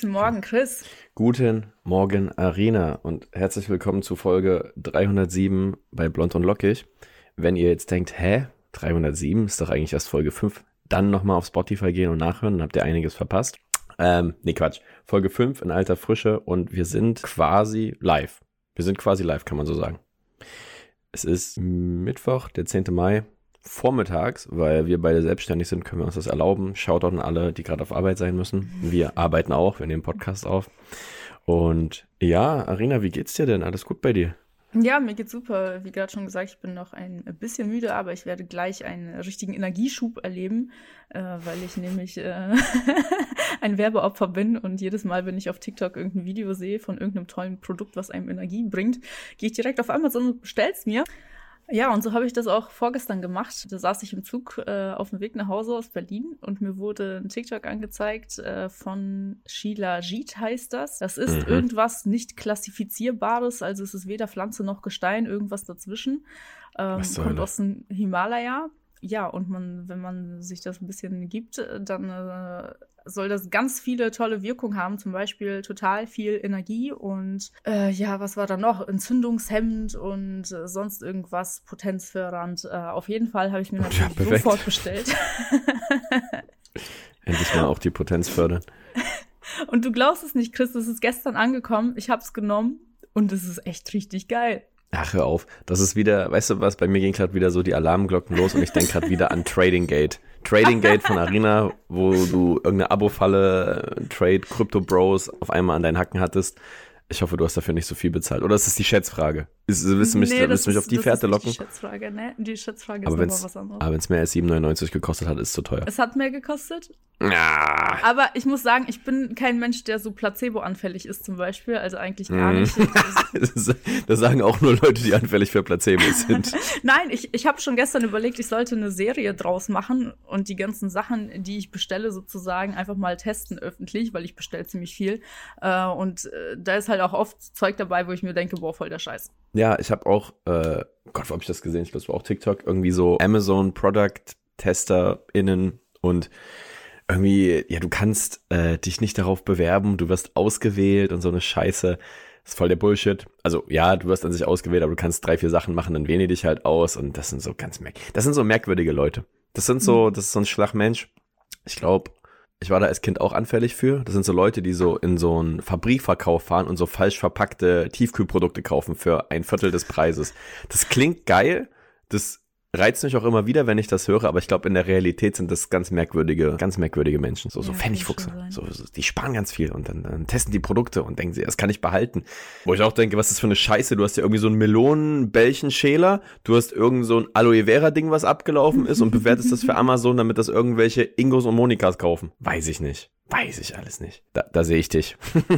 Guten Morgen, Chris. Guten Morgen, Arena und herzlich willkommen zu Folge 307 bei Blond und Lockig. Wenn ihr jetzt denkt, hä, 307 ist doch eigentlich erst Folge 5, dann nochmal auf Spotify gehen und nachhören, dann habt ihr einiges verpasst. Ähm, nee, Quatsch. Folge 5 in alter Frische und wir sind quasi live. Wir sind quasi live, kann man so sagen. Es ist Mittwoch, der 10. Mai, vormittags, weil wir beide selbstständig sind, können wir uns das erlauben. Shoutout an alle, die gerade auf Arbeit sein müssen. Wir arbeiten auch, wir nehmen Podcast auf. Und ja, Arina, wie geht's dir denn? Alles gut bei dir? Ja, mir geht's super. Wie gerade schon gesagt, ich bin noch ein bisschen müde, aber ich werde gleich einen richtigen Energieschub erleben, äh, weil ich nämlich äh, ein Werbeopfer bin und jedes Mal, wenn ich auf TikTok irgendein Video sehe von irgendeinem tollen Produkt, was einem Energie bringt, gehe ich direkt auf Amazon und bestell's mir. Ja, und so habe ich das auch vorgestern gemacht. Da saß ich im Zug äh, auf dem Weg nach Hause aus Berlin und mir wurde ein TikTok angezeigt äh, von Sheila Jeet heißt das. Das ist mhm. irgendwas nicht klassifizierbares, also es ist weder Pflanze noch Gestein, irgendwas dazwischen. Ähm, kommt aus dem Himalaya ja, und man, wenn man sich das ein bisschen gibt, äh, dann äh, soll das ganz viele tolle Wirkungen haben, zum Beispiel total viel Energie und äh, ja, was war da noch? Entzündungshemmend und äh, sonst irgendwas potenzfördernd. Äh, auf jeden Fall habe ich mir natürlich ja, sofort bestellt. Endlich mal auch die Potenz fördern. Und du glaubst es nicht, Chris, es ist gestern angekommen, ich habe es genommen und es ist echt richtig geil. Ach, hör auf. Das ist wieder, weißt du was, bei mir ging gerade wieder so die Alarmglocken los und ich denke gerade wieder an Trading Gate. Trading Gate von Arena, wo du irgendeine Abo-Falle, äh, Trade, Crypto Bros auf einmal an deinen Hacken hattest. Ich hoffe, du hast dafür nicht so viel bezahlt. Oder ist das die Schätzfrage? Ist, willst du mich, nee, willst du mich auf die Fährte locken? Die Schätzfrage, ne? Die Schätzfrage aber ist was anderes. Aber wenn es mehr als 7,99 gekostet hat, ist es zu teuer. Es hat mehr gekostet? Ja. Aber ich muss sagen, ich bin kein Mensch, der so placebo-anfällig ist zum Beispiel. Also eigentlich gar mhm. nicht. das sagen auch nur Leute, die anfällig für Placebos sind. Nein, ich, ich habe schon gestern überlegt, ich sollte eine Serie draus machen und die ganzen Sachen, die ich bestelle, sozusagen einfach mal testen öffentlich, weil ich bestelle ziemlich viel. Äh, und äh, da ist halt auch oft Zeug dabei, wo ich mir denke, boah, voll der Scheiß. Ja, ich habe auch, äh, Gott, wo habe ich das gesehen? Ich glaube, es war auch TikTok, irgendwie so Amazon Product TesterInnen und irgendwie, ja, du kannst äh, dich nicht darauf bewerben, du wirst ausgewählt und so eine Scheiße. Das ist voll der Bullshit. Also ja, du wirst an sich ausgewählt, aber du kannst drei, vier Sachen machen, dann wählen die dich halt aus und das sind so ganz merk. Das sind so merkwürdige Leute. Das sind so, mhm. das ist so ein Schlagmensch. Ich glaube, ich war da als Kind auch anfällig für. Das sind so Leute, die so in so einen Fabrikverkauf fahren und so falsch verpackte Tiefkühlprodukte kaufen für ein Viertel des Preises. Das klingt geil. Das reizt mich auch immer wieder, wenn ich das höre, aber ich glaube, in der Realität sind das ganz merkwürdige, ganz merkwürdige Menschen. So, so ja, Pfennigfuchse. So, so, die sparen ganz viel und dann, dann, testen die Produkte und denken sie, das kann ich behalten. Wo ich auch denke, was ist das für eine Scheiße? Du hast ja irgendwie so einen Melonenbällchenschäler, du hast irgend so ein Aloe Vera Ding, was abgelaufen ist und bewertest das für Amazon, damit das irgendwelche Ingos und Monikas kaufen. Weiß ich nicht. Weiß ich alles nicht. Da, da sehe ich dich.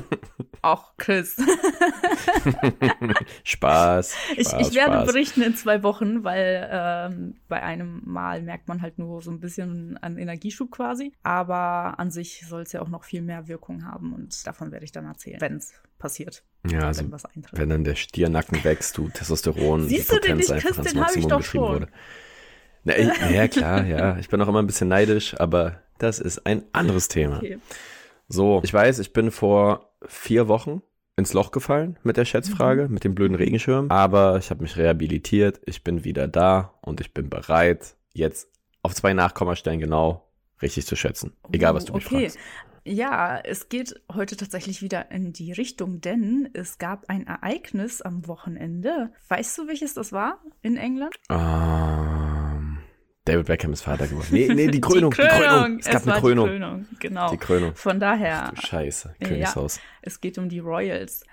Auch Chris. Spaß, Spaß. Ich, ich werde Spaß. berichten in zwei Wochen, weil ähm, bei einem Mal merkt man halt nur so ein bisschen an Energieschub quasi. Aber an sich soll es ja auch noch viel mehr Wirkung haben und davon werde ich dann erzählen, wenn es passiert. Ja, also, wenn, was eintritt. wenn dann der Stiernacken wächst, du Testosteron, Siehst du den nicht, Chris, den ich doch schon. wurde. Na, ich, ja, klar, ja. Ich bin auch immer ein bisschen neidisch, aber das ist ein anderes Thema. Okay. So, ich weiß, ich bin vor vier Wochen ins Loch gefallen mit der Schätzfrage, mhm. mit dem blöden Regenschirm. Aber ich habe mich rehabilitiert, ich bin wieder da und ich bin bereit, jetzt auf zwei Nachkommastellen genau richtig zu schätzen. Egal, was du mich okay. fragst. Ja, es geht heute tatsächlich wieder in die Richtung, denn es gab ein Ereignis am Wochenende. Weißt du, welches das war in England? Ähm, David Beckham ist Vater geworden. Nee, nee, die Krönung. Die Krönung. Die Krönung. Es, es gab eine Krönung. Die Krönung. Genau. Die Krönung. Von daher. Ach Scheiße, Königshaus. Ja, es geht um die Royals.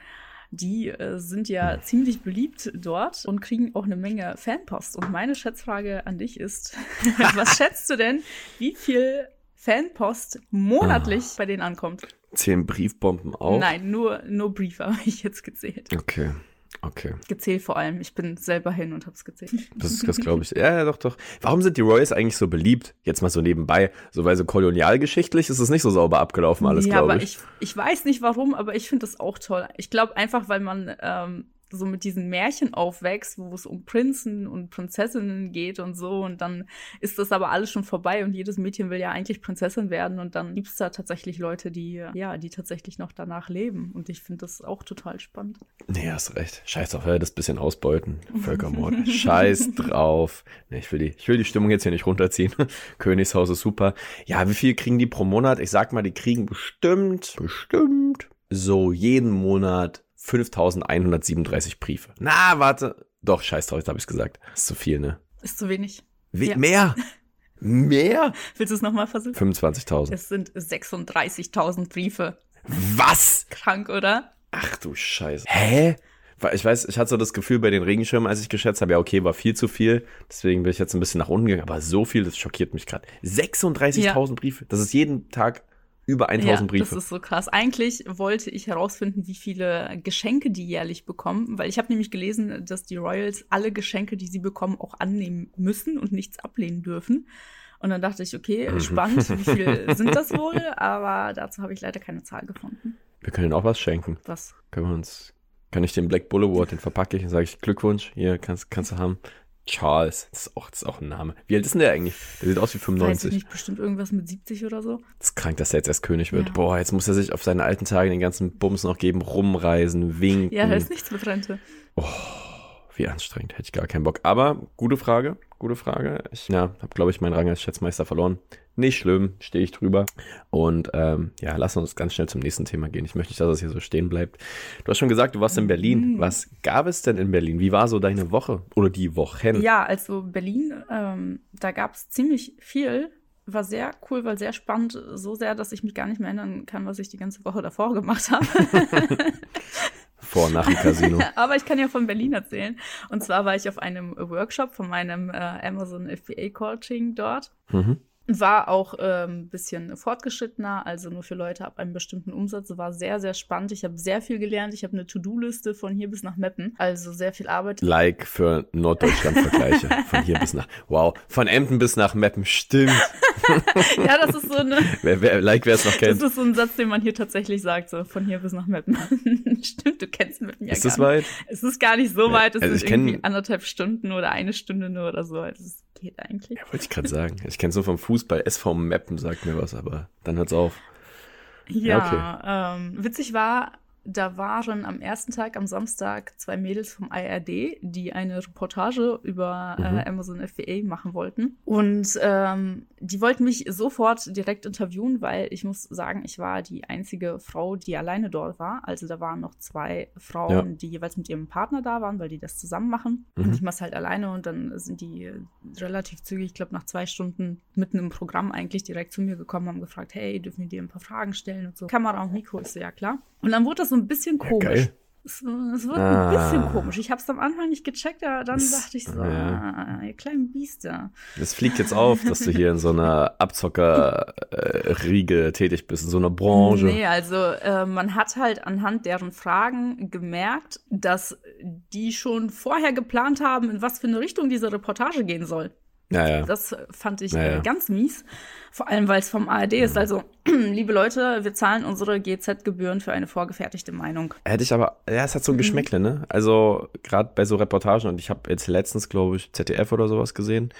Die äh, sind ja hm. ziemlich beliebt dort und kriegen auch eine Menge Fanpost. Und meine Schätzfrage an dich ist, was schätzt du denn, wie viel Fanpost monatlich ah. bei denen ankommt. Zehn Briefbomben auch? Nein, nur, nur Briefe habe ich jetzt gezählt. Okay. Okay. Gezählt vor allem. Ich bin selber hin und habe es gezählt. Das, das glaube ich. Ja, ja, doch, doch. Warum sind die Royals eigentlich so beliebt? Jetzt mal so nebenbei. So, weil so kolonialgeschichtlich ist es nicht so sauber abgelaufen, alles, ja, glaube ich. ich. Ich weiß nicht warum, aber ich finde das auch toll. Ich glaube einfach, weil man ähm, so mit diesen Märchen aufwächst, wo es um Prinzen und Prinzessinnen geht und so. Und dann ist das aber alles schon vorbei und jedes Mädchen will ja eigentlich Prinzessin werden. Und dann gibt es da tatsächlich Leute, die, ja, die tatsächlich noch danach leben. Und ich finde das auch total spannend. Nee, hast recht. Scheiß auf, das bisschen ausbeuten. Völkermord. Scheiß drauf. Nee, ich will die, ich will die Stimmung jetzt hier nicht runterziehen. Königshaus ist super. Ja, wie viel kriegen die pro Monat? Ich sag mal, die kriegen bestimmt, bestimmt so jeden Monat 5137 Briefe. Na, warte. Doch, scheiß drauf, jetzt habe ich gesagt. ist zu viel, ne? Ist zu wenig. Wie, ja. Mehr? Mehr? Willst du es nochmal versuchen? 25.000. Es sind 36.000 Briefe. Was? Krank, oder? Ach du Scheiße. Hä? Ich weiß, ich hatte so das Gefühl bei den Regenschirmen, als ich geschätzt habe, ja, okay, war viel zu viel. Deswegen bin ich jetzt ein bisschen nach unten gegangen. Aber so viel, das schockiert mich gerade. 36.000 ja. Briefe. Das ist jeden Tag über 1000 ja, Briefe. Das ist so krass. Eigentlich wollte ich herausfinden, wie viele Geschenke die jährlich bekommen, weil ich habe nämlich gelesen, dass die Royals alle Geschenke, die sie bekommen, auch annehmen müssen und nichts ablehnen dürfen. Und dann dachte ich, okay, mhm. spannend, wie viel sind das wohl? Aber dazu habe ich leider keine Zahl gefunden. Wir können auch was schenken. Was? Können wir uns, kann ich den Black Bull Award, den verpacke ich und sage ich Glückwunsch, hier kannst, kannst du haben. Charles, das ist, auch, das ist auch ein Name. Wie alt ist denn der eigentlich? Der sieht aus wie 95. Weiß ich nicht, bestimmt irgendwas mit 70 oder so. Das ist krank, dass er jetzt erst König wird. Ja. Boah, jetzt muss er sich auf seine alten Tage den ganzen Bums noch geben, rumreisen, winken. Ja, da ist nichts mit Rente. Oh, wie anstrengend, hätte ich gar keinen Bock. Aber gute Frage, gute Frage. Ich ja, habe, glaube ich, meinen Rang als Schätzmeister verloren. Nicht schlimm, stehe ich drüber. Und ähm, ja, lass uns ganz schnell zum nächsten Thema gehen. Ich möchte nicht, dass es hier so stehen bleibt. Du hast schon gesagt, du warst in Berlin. Mhm. Was gab es denn in Berlin? Wie war so deine Woche oder die Wochen? Ja, also Berlin, ähm, da gab es ziemlich viel. War sehr cool, war sehr spannend. So sehr, dass ich mich gar nicht mehr erinnern kann, was ich die ganze Woche davor gemacht habe. Vor nach dem Casino. Aber ich kann ja von Berlin erzählen. Und zwar war ich auf einem Workshop von meinem äh, Amazon FBA Coaching dort. Mhm. War auch ein ähm, bisschen fortgeschrittener, also nur für Leute ab einem bestimmten Umsatz. War sehr, sehr spannend. Ich habe sehr viel gelernt. Ich habe eine To-Do-Liste von hier bis nach Meppen. Also sehr viel Arbeit. Like für Norddeutschland-Vergleiche. von hier bis nach. Wow. Von Emden bis nach Meppen. Stimmt. ja, das ist so eine. Wer, wer, like, wer es noch kennt. Das ist so ein Satz, den man hier tatsächlich sagt. So von hier bis nach Meppen. Stimmt, du kennst Meppen ja Ist das weit? Es ist gar nicht so ja, weit. Es also ist irgendwie anderthalb Stunden oder eine Stunde nur oder so. Also es geht eigentlich. Ja, wollte ich gerade sagen. Ich kenne es nur vom Fußball. SV Meppen sagt mir was, aber dann hört's auf. Ja, ja okay. ähm, witzig war, da waren am ersten Tag, am Samstag, zwei Mädels vom IRD, die eine Reportage über äh, mhm. äh, Amazon FBA machen wollten. Und ähm, die wollten mich sofort direkt interviewen, weil ich muss sagen, ich war die einzige Frau, die alleine dort war. Also da waren noch zwei Frauen, ja. die jeweils mit ihrem Partner da waren, weil die das zusammen machen. Mhm. Und ich mache es halt alleine und dann sind die relativ zügig, ich glaube nach zwei Stunden mitten im Programm eigentlich direkt zu mir gekommen, haben gefragt, hey, dürfen wir dir ein paar Fragen stellen und so. Kamera und Mikro ist so, ja klar. Und dann wurde das so ein bisschen komisch. Ja, es, es wird ah. ein bisschen komisch. Ich habe es am Anfang nicht gecheckt, aber dann das, dachte ich so, ja. ah, ihr kleinen Biester. Es fliegt jetzt auf, dass du hier in so einer Abzocker-Riege tätig bist, in so einer Branche. Nee, also äh, man hat halt anhand deren Fragen gemerkt, dass die schon vorher geplant haben, in was für eine Richtung diese Reportage gehen soll. Ja, ja. Das fand ich ja, ganz mies. Vor allem, weil es vom ARD ist. Also, liebe Leute, wir zahlen unsere GZ-Gebühren für eine vorgefertigte Meinung. Hätte ich aber, ja, es hat so ein mhm. Geschmäckle, ne? Also, gerade bei so Reportagen, und ich habe jetzt letztens, glaube ich, ZDF oder sowas gesehen,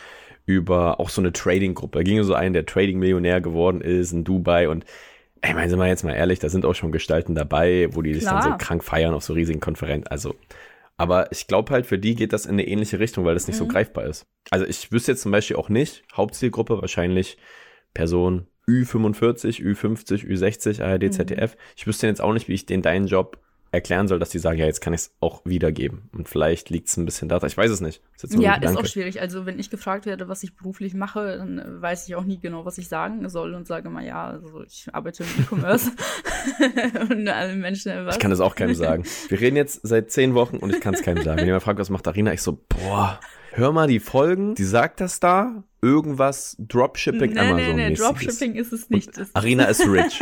über auch so eine Trading-Gruppe. Da ging so ein, der Trading-Millionär geworden ist in Dubai und Ey, meinen Sie mal jetzt mal ehrlich, da sind auch schon Gestalten dabei, wo die sich dann so krank feiern auf so riesigen Konferenzen. Also, aber ich glaube halt, für die geht das in eine ähnliche Richtung, weil das nicht mhm. so greifbar ist. Also ich wüsste jetzt zum Beispiel auch nicht, Hauptzielgruppe wahrscheinlich Person Ü45, Ü50, Ü60, ARD, ZDF. Mhm. Ich wüsste jetzt auch nicht, wie ich den deinen Job erklären soll, dass die sagen, ja, jetzt kann ich es auch wiedergeben. Und vielleicht liegt es ein bisschen da. Ich weiß es nicht. Ist ja, ist auch schwierig. Also wenn ich gefragt werde, was ich beruflich mache, dann weiß ich auch nie genau, was ich sagen soll und sage mal, ja, also ich arbeite im E-Commerce. und alle Menschen, was? Ich kann es auch keinem sagen. Wir reden jetzt seit zehn Wochen und ich kann es keinem sagen. Wenn jemand fragt, was macht Arina, ich so, boah, hör mal die Folgen, die sagt das da irgendwas Dropshipping nee, Amazon nee, nee, Dropshipping ist es nicht. Und Arena ist rich.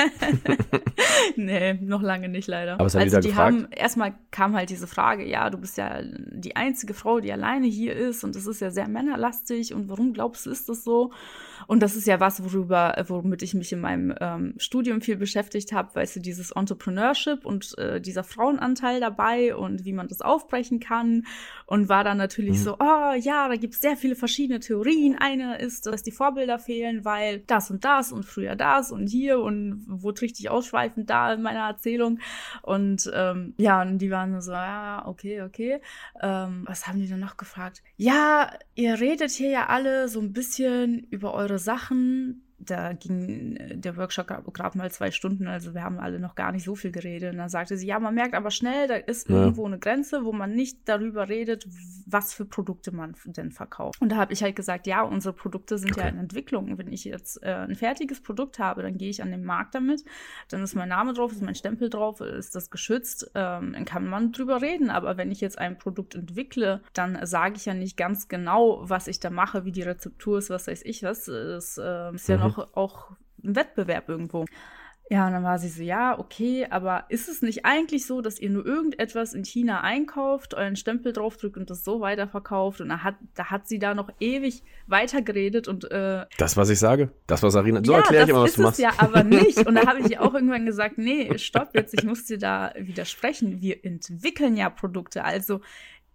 nee, noch lange nicht leider. Aber es hat also die gefragt. haben erstmal kam halt diese Frage, ja, du bist ja die einzige Frau, die alleine hier ist und das ist ja sehr männerlastig und warum glaubst du, ist das so? Und das ist ja was, worüber, womit ich mich in meinem ähm, Studium viel beschäftigt habe, weißt du, dieses Entrepreneurship und äh, dieser Frauenanteil dabei und wie man das aufbrechen kann und war dann natürlich Mhm. so, oh ja, da gibt es sehr viele verschiedene Theorien. Eine ist, dass die Vorbilder fehlen, weil das und das und früher das und hier und wurde richtig ausschweifend da in meiner Erzählung. Und ähm, ja, und die waren so, ja, okay, okay. Ähm, was haben die denn noch gefragt? Ja, ihr redet hier ja alle so ein bisschen über eure Sachen. Da ging äh, der Workshop gerade mal zwei Stunden, also wir haben alle noch gar nicht so viel geredet. Und dann sagte sie, ja, man merkt aber schnell, da ist Ja. irgendwo eine Grenze, wo man nicht darüber redet, was für Produkte man denn verkauft. Und da habe ich halt gesagt, ja, unsere Produkte sind ja Okay. in Entwicklung. Wenn ich jetzt äh, ein fertiges Produkt habe, dann gehe ich an den Markt damit, dann ist mein Name drauf, ist mein Stempel drauf, ist das geschützt, ähm, dann kann man drüber reden. Aber wenn ich jetzt ein Produkt entwickle, dann sage ich ja nicht ganz genau, was ich da mache, wie die Rezeptur ist, was weiß ich was. Das äh, ist ja Mhm. noch auch ein Wettbewerb irgendwo. Ja, und dann war sie so, ja, okay, aber ist es nicht eigentlich so, dass ihr nur irgendetwas in China einkauft, euren Stempel draufdrückt und das so weiterverkauft? Und da hat, da hat sie da noch ewig weitergeredet und äh, Das, was ich sage, das, was Arena. So ja, erkläre ich immer, was ist du machst. es ja aber nicht. Und da habe ich ihr auch irgendwann gesagt, nee, stopp jetzt, ich muss dir da widersprechen. Wir entwickeln ja Produkte. Also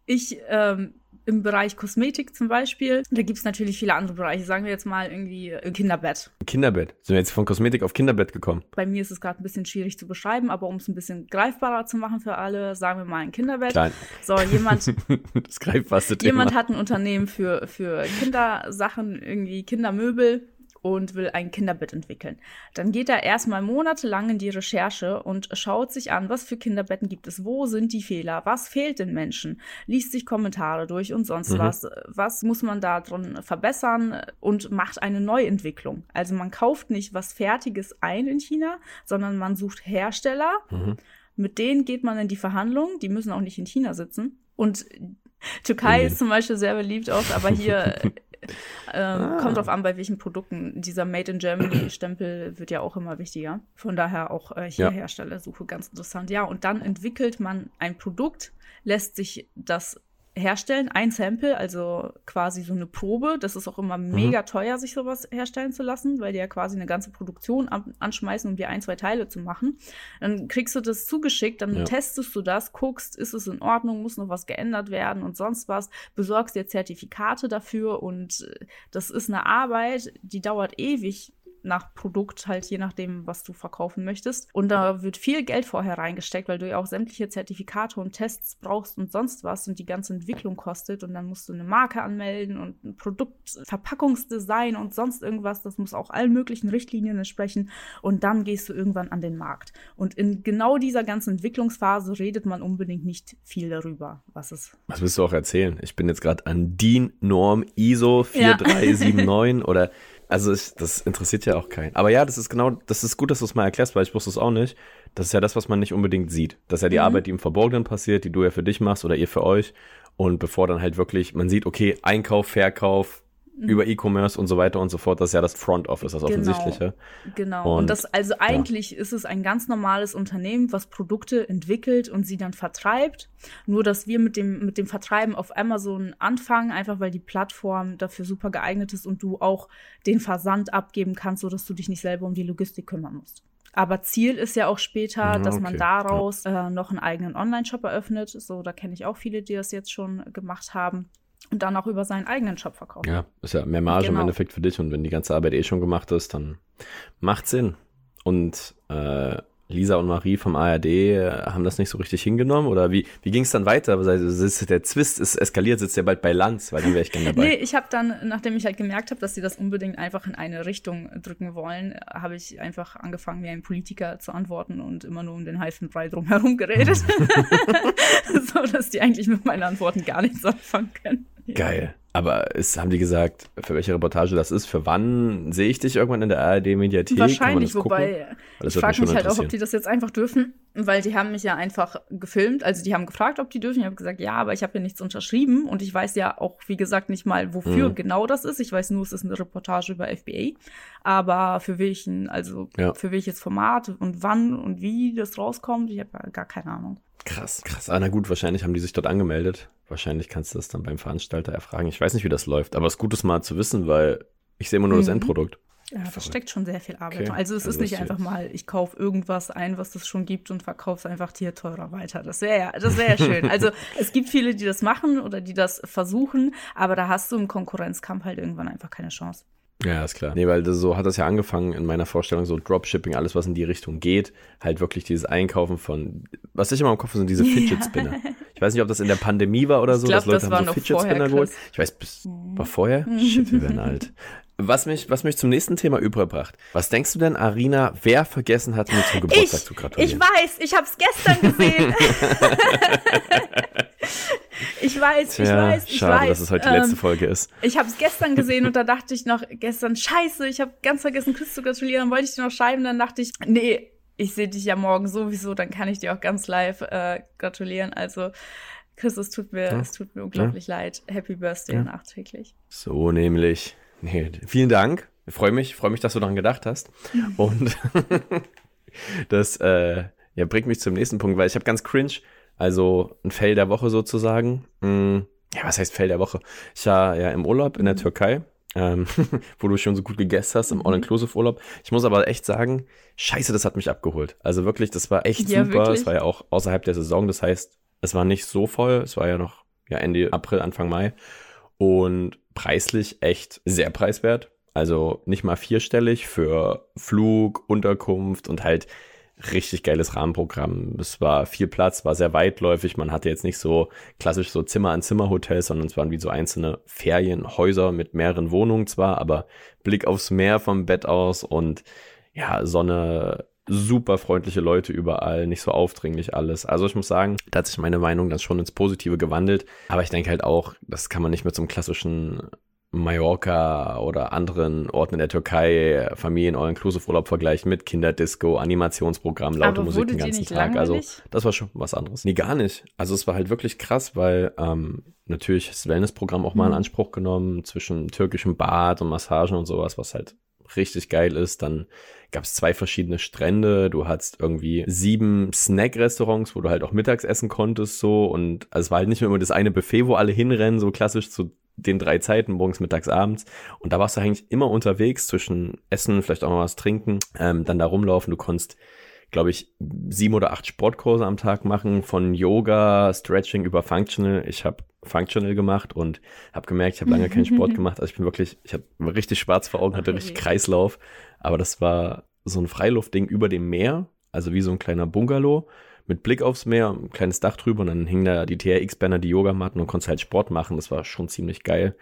ich ähm, im Bereich Kosmetik zum Beispiel, da gibt es natürlich viele andere Bereiche. Sagen wir jetzt mal irgendwie äh, Kinderbett. Kinderbett. Sind wir jetzt von Kosmetik auf Kinderbett gekommen? Bei mir ist es gerade ein bisschen schwierig zu beschreiben, aber um es ein bisschen greifbarer zu machen für alle, sagen wir mal ein Kinderbett. Klein. So, jemand, das greifbarste Thema. jemand hat ein Unternehmen für, für Kindersachen, irgendwie Kindermöbel und will ein Kinderbett entwickeln. Dann geht er erstmal monatelang in die Recherche und schaut sich an, was für Kinderbetten gibt es, wo sind die Fehler, was fehlt den Menschen, liest sich Kommentare durch und sonst Mhm. was, was muss man da drin verbessern und macht eine Neuentwicklung. Also man kauft nicht was Fertiges ein in China, sondern man sucht Hersteller, Mhm. mit denen geht man in die Verhandlungen, die müssen auch nicht in China sitzen. Und Türkei ist zum Beispiel sehr beliebt auch, aber hier ähm, Ah. kommt drauf an, bei welchen Produkten. Dieser Made in Germany Stempel wird ja auch immer wichtiger. Von daher auch äh, hier Ja. Herstellersuche ganz interessant. Ja, und dann entwickelt man ein Produkt, lässt sich das herstellen, ein Sample, also quasi so eine Probe. Das ist auch immer Mhm. mega teuer, sich sowas herstellen zu lassen, weil die ja quasi eine ganze Produktion an, anschmeißen, um dir ein, zwei Teile zu machen. Dann kriegst du das zugeschickt, dann Ja. testest du das, guckst, ist es in Ordnung, muss noch was geändert werden und sonst was, besorgst dir Zertifikate dafür und äh, das ist eine Arbeit, die dauert ewig nach Produkt, halt je nachdem, was du verkaufen möchtest. Und da wird viel Geld vorher reingesteckt, weil du ja auch sämtliche Zertifikate und Tests brauchst und sonst was und die ganze Entwicklung kostet. Und dann musst du eine Marke anmelden und ein Produkt, Verpackungsdesign und sonst irgendwas. Das muss auch allen möglichen Richtlinien entsprechen. Und dann gehst du irgendwann an den Markt. Und in genau dieser ganzen Entwicklungsphase redet man unbedingt nicht viel darüber, was es Was willst du auch erzählen? Ich bin jetzt gerade an DIN Norm ISO Ja. 4379 oder also ich, das interessiert ja auch keinen. Aber ja, das ist genau, das ist gut, dass du es mal erklärst, weil ich wusste es auch nicht. Das ist ja das, was man nicht unbedingt sieht. Das ist ja die Mhm. Arbeit, die im Verborgenen passiert, die du ja für dich machst oder ihr für euch. Und bevor dann halt wirklich, man sieht, okay, Einkauf, Verkauf, über E-Commerce und so weiter und so fort, das ist ja das Front Office, das Mhm. Genau. Offensichtliche. Genau. Und, Und, das, also eigentlich ist es ein ganz normales Unternehmen, was Produkte entwickelt und sie dann vertreibt. Nur, dass wir mit dem, mit dem Vertreiben auf Amazon anfangen, einfach weil die Plattform dafür super geeignet ist und du auch den Versand abgeben kannst, sodass du dich nicht selber um die Logistik kümmern musst. Aber Ziel ist ja auch später, Ja, dass man okay. daraus äh, noch einen eigenen Online-Shop eröffnet. So, da kenne ich auch viele, die das jetzt schon gemacht haben. Und dann auch über seinen eigenen Shop verkaufen. Ja, ist ja mehr Marge im Genau. Endeffekt für dich und wenn die ganze Arbeit eh schon gemacht ist, dann macht Sinn. Und äh, Lisa und Marie vom ARD äh, haben das nicht so richtig hingenommen oder wie, wie ging es dann weiter? Also, ist, der Zwist ist eskaliert, sitzt ja bald bei Lanz, weil dann wäre ich gerne dabei. Nee, ich habe dann, nachdem ich halt gemerkt habe, dass sie das unbedingt einfach in eine Richtung drücken wollen, habe ich einfach angefangen, wie ein Politiker zu antworten und immer nur um den heißen Brei drumherum geredet. so, dass die eigentlich mit meinen Antworten gar nichts anfangen können. Ja. Geil. Aber ist, haben die gesagt, für welche Reportage das ist? Für wann sehe ich dich irgendwann in der ARD-Mediathek? Wahrscheinlich, wobei ich frage mich halt auch, ob die das jetzt einfach dürfen, weil die haben mich ja einfach gefilmt. Also die haben gefragt, ob die dürfen. Ich habe gesagt, ja, aber ich habe hier nichts unterschrieben und ich weiß ja auch, wie gesagt, nicht mal, wofür mhm. genau das ist. Ich weiß nur, es ist eine Reportage über FBA. Aber für welchen, also ja. für welches Format und wann und wie das rauskommt, ich habe gar keine Ahnung. Krass, krass. Ah, na gut, wahrscheinlich haben die sich dort angemeldet. Wahrscheinlich kannst du das dann beim Veranstalter erfragen. Ich weiß nicht, wie das läuft, aber es ist gut, das mal zu wissen, weil ich sehe immer nur mhm. das Endprodukt. Ja, da steckt schon sehr viel Arbeit. Okay. Also es also ist nicht einfach mal, ich kaufe irgendwas ein, was es schon gibt und verkaufe es einfach hier teurer weiter. Das wäre ja, das wäre ja schön. Also es gibt viele, die das machen oder die das versuchen, aber da hast du im Konkurrenzkampf halt irgendwann einfach keine Chance. Ja, ist klar. Nee, weil das, so hat das ja angefangen in meiner Vorstellung, so Dropshipping, alles, was in die Richtung geht. Halt wirklich dieses Einkaufen von, was ich immer im Kopf sind diese Fidget Spinner. Ich weiß nicht, ob das in der Pandemie war oder so, glaub, dass Leute das haben so Fidget Spinner geholt. Ich weiß, bis, war vorher? Shit, wir werden alt. Was mich, was mich zum nächsten Thema überbracht. Was denkst du denn, Arina, wer vergessen hat, mir zum Geburtstag ich, zu gratulieren? Ich weiß, ich habe es gestern gesehen. ich weiß, Tja, ich weiß, ich schade, weiß. dass es heute die letzte ähm, Folge ist. Ich habe es gestern gesehen und da dachte ich noch gestern, scheiße, ich habe ganz vergessen, Chris zu gratulieren. Dann wollte ich dir noch schreiben, dann dachte ich, nee, ich sehe dich ja morgen sowieso, dann kann ich dir auch ganz live äh, gratulieren. Also Chris, es tut mir, ja. es tut mir unglaublich ja. leid. Happy Birthday ja. nachträglich. So nämlich. Nee, vielen Dank. Ich freue mich, freue mich, dass du daran gedacht hast. Und das äh, ja, bringt mich zum nächsten Punkt, weil ich habe ganz cringe also ein Fail der Woche sozusagen. Hm, ja, was heißt Fail der Woche? Ich war ja im Urlaub in der Türkei, ähm, wo du schon so gut gegessen hast, im mhm. All-Inclusive-Urlaub. Ich muss aber echt sagen, scheiße, das hat mich abgeholt. Also wirklich, das war echt ja, super. Es war ja auch außerhalb der Saison. Das heißt, es war nicht so voll. Es war ja noch ja, Ende April, Anfang Mai. Und preislich echt sehr preiswert. Also nicht mal vierstellig für Flug, Unterkunft und halt richtig geiles Rahmenprogramm. Es war viel Platz, war sehr weitläufig. Man hatte jetzt nicht so klassisch so Zimmer an Zimmer Hotels, sondern es waren wie so einzelne Ferienhäuser mit mehreren Wohnungen zwar, aber Blick aufs Meer vom Bett aus und ja, Sonne, super freundliche Leute überall, nicht so aufdringlich alles. Also ich muss sagen, da hat sich meine Meinung dann schon ins Positive gewandelt. Aber ich denke halt auch, das kann man nicht mit so einem klassischen Mallorca oder anderen Orten in der Türkei Familien All-Inclusive Urlaub vergleichen mit Kinderdisco, Animationsprogramm, laute Aber Musik den ganzen Tag. Also das war schon was anderes. Nee, gar nicht. Also es war halt wirklich krass, weil ähm, natürlich das Wellnessprogramm auch mal in mhm. Anspruch genommen zwischen türkischem Bad und Massagen und sowas, was halt richtig geil ist. Dann gab es zwei verschiedene Strände. Du hattest irgendwie sieben Snack-Restaurants, wo du halt auch mittags essen konntest so. Und also es war halt nicht nur immer das eine Buffet, wo alle hinrennen, so klassisch zu den drei Zeiten, morgens, mittags, abends. Und da warst du eigentlich immer unterwegs zwischen Essen, vielleicht auch mal was trinken, ähm, dann da rumlaufen. Du konntest, glaube ich, sieben oder acht Sportkurse am Tag machen, von Yoga, Stretching über Functional. Ich habe Functional gemacht und habe gemerkt, ich habe lange keinen Sport gemacht. Also ich bin wirklich, ich habe richtig schwarz vor Augen, hatte richtig Kreislauf. Aber das war so ein Freiluftding über dem Meer, also wie so ein kleiner Bungalow mit Blick aufs Meer, ein kleines Dach drüber und dann hingen da die TRX-Banner, die Yogamatten und konntest halt Sport machen. Das war schon ziemlich geil.